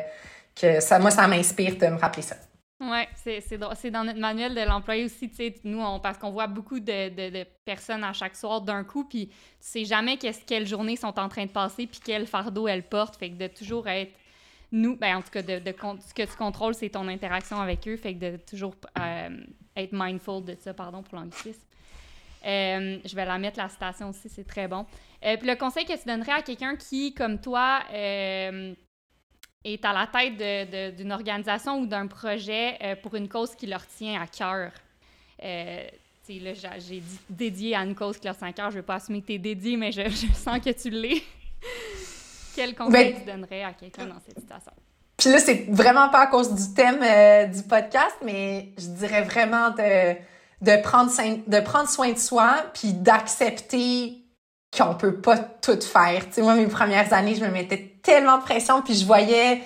que ça, moi, ça m'inspire de me rappeler ça. Oui, c'est dans notre manuel de l'employé aussi, nous, parce qu'on voit beaucoup de, de, personnes à chaque soir d'un coup, puis tu sais jamais quest quelle journée sont en train de passer, puis quel fardeau elles portent, fait que de toujours être, nous, ben en tout cas, de, de ce que tu contrôles, c'est ton interaction avec eux, fait que de toujours euh, être mindful de ça, pardon pour l'anglicisme. Euh, je vais la mettre, la citation aussi, c'est très bon. Euh, puis le conseil que tu donnerais à quelqu'un qui, comme toi, est à la tête d'une organisation ou d'un projet euh, pour une cause qui leur tient à cœur. Euh, j'ai dit dédié à une cause qui leur tient à cœur. Je ne veux pas assumer que tu es dédié, mais je, sens que tu l'es. Quel conseil ben, tu donnerais à quelqu'un dans cette situation? Puis là, c'est vraiment pas à cause du thème euh, du podcast, mais je dirais vraiment de, de, prendre, de prendre soin de soi, puis d'accepter qu'on peut pas tout faire. Tu sais, moi, mes premières années, je me mettais tellement de pression, puis je voyais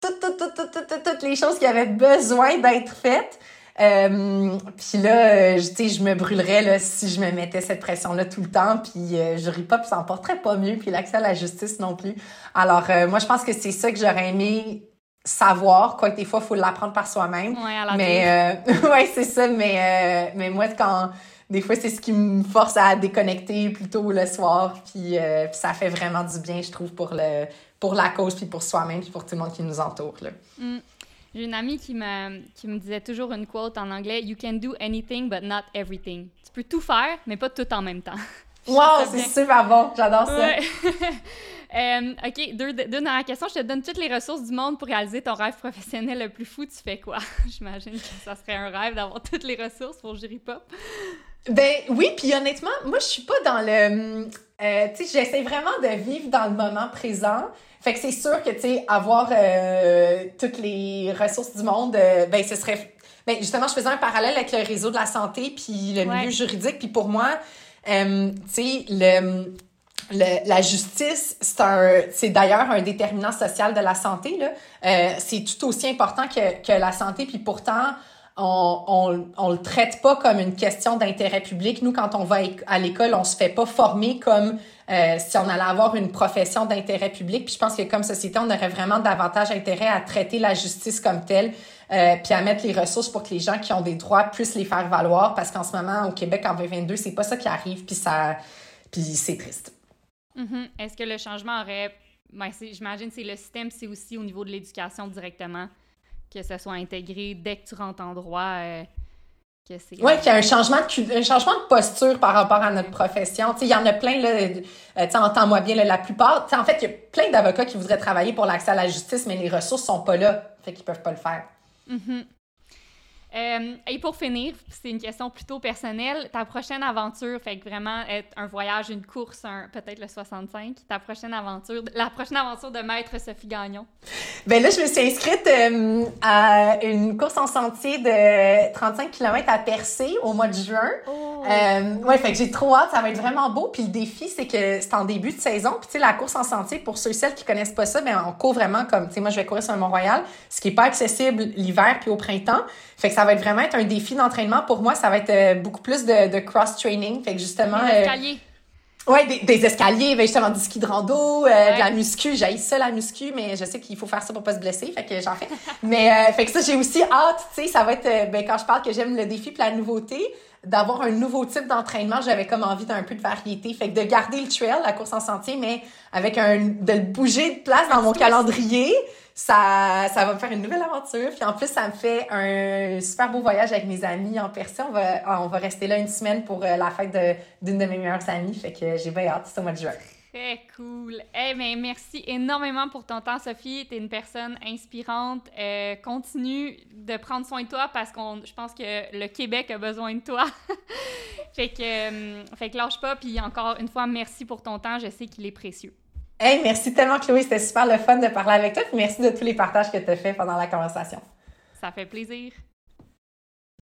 toutes, toutes, toutes, toutes, toutes, toutes les choses qui avaient besoin d'être faites. Euh, puis là, euh, tu sais, je me brûlerais là, si je me mettais cette pression-là tout le temps, puis euh, je ris pas, puis ça porterait pas mieux, puis l'accès à la justice non plus. Alors, moi, je pense que c'est ça que j'aurais aimé savoir, quoi que des fois, il faut l'apprendre par soi-même. Ouais, mais ouais, c'est ça, mais, mais moi, quand des fois, c'est ce qui me force à déconnecter plutôt le soir. Euh, puis, ça fait vraiment du bien, je trouve, pour, le, pour la cause, puis pour soi-même, puis pour tout le monde qui nous entoure. Là. Mm. J'ai une amie qui me, qui me disait toujours une quote en anglais You can do anything, but not everything. Tu peux tout faire, mais pas tout en même temps. Wow, c'est super bon. J'adore ça. Euh, OK, deux, deux dernières questions. Je te donne toutes les ressources du monde pour réaliser ton rêve professionnel le plus fou. Tu fais quoi? J'imagine que ça serait un rêve d'avoir toutes les ressources pour Pop. Ben oui, puis honnêtement, moi je suis pas dans le euh, tu sais j'essaie vraiment de vivre dans le moment présent. Fait que c'est sûr que tu sais avoir euh, toutes les ressources du monde euh, ben ce serait ben justement je faisais un parallèle avec le réseau de la santé puis le milieu juridique puis pour moi tu sais le la justice, c'est c'est d'ailleurs un déterminant social de la santé. Là. c'est tout aussi important que, que la santé. Puis pourtant, on, on, le traite pas comme une question d'intérêt public. Nous, quand on va à l'école, on se fait pas former comme euh, si on allait avoir une profession d'intérêt public. Puis je pense que comme société, on aurait vraiment davantage intérêt à traiter la justice comme telle, euh, puis à mettre les ressources pour que les gens qui ont des droits puissent les faire valoir. Parce qu'en ce moment, au Québec, en 2022, c'est pas ça qui arrive, puis ça, puis c'est triste. Mm-hmm. Est-ce que le changement aurait, ben, j'imagine, c'est le système, c'est aussi au niveau de l'éducation directement que ça soit intégré dès que tu rentres en droit. Euh, oui, qu'il y a un changement, de, un changement de posture par rapport à notre profession. Il y en a plein, là, euh, entends-moi bien, la plupart. En fait, il y a plein d'avocats qui voudraient travailler pour l'accès à la justice, mais les ressources sont pas là, fait qu'ils peuvent pas le faire. Mm-hmm. Euh, et pour finir, c'est une question plutôt personnelle. Ta prochaine aventure, fait que vraiment être un voyage, une course, peut-être le 65, ta prochaine aventure, la prochaine aventure de Maître Sophie Gagnon. Ben là, je me suis inscrite euh, à une course en sentier de 35 km à Percé au mois de juin. Oh. Euh, ouais, fait que j'ai trop hâte, ça va être vraiment beau. Puis le défi, c'est que c'est en début de saison. Puis tu sais, la course en sentier, pour ceux et celles qui connaissent pas ça, ben on court vraiment comme, tu sais, moi je vais courir sur le Mont-Royal, ce qui est pas accessible l'hiver puis au printemps. Fait que ça va être vraiment être un défi d'entraînement pour moi. Ça va être euh, beaucoup plus de, de cross-training. Fait que justement... Des euh, escaliers. Ouais, des, des, escaliers, ben justement du ski de rando, euh, de la muscu. J'ai ça la muscu, mais je sais qu'il faut faire ça pour pas se blesser, fait que j'en fais. mais fait que ça j'ai aussi hâte, tu sais, ça va être ben quand je parle que j'aime le défi puis la nouveauté, d'avoir un nouveau type d'entraînement, j'avais comme envie d'un peu de variété, fait que de garder le trail, la course en sentier, mais avec un de le bouger de place dans mon calendrier ça, ça va me faire une nouvelle aventure. Puis en plus, ça me fait un super beau voyage avec mes amis en personne. On va, on va rester là une semaine pour euh, la fête d'une de, mes meilleures amies. Fait que j'ai bien hâte, c'est au mois de juin. Très cool. Eh mais merci énormément pour ton temps, Sophie. Tu es une personne inspirante. Euh, continue de prendre soin de toi parce qu'on, je pense que le Québec a besoin de toi. fait que, euh, fait que lâche pas. Puis encore une fois, merci pour ton temps. Je sais qu'il est précieux. Hey, merci tellement, Chloé. C'était super le fun de parler avec toi. merci de tous les partages que tu as fait pendant la conversation. Ça fait plaisir.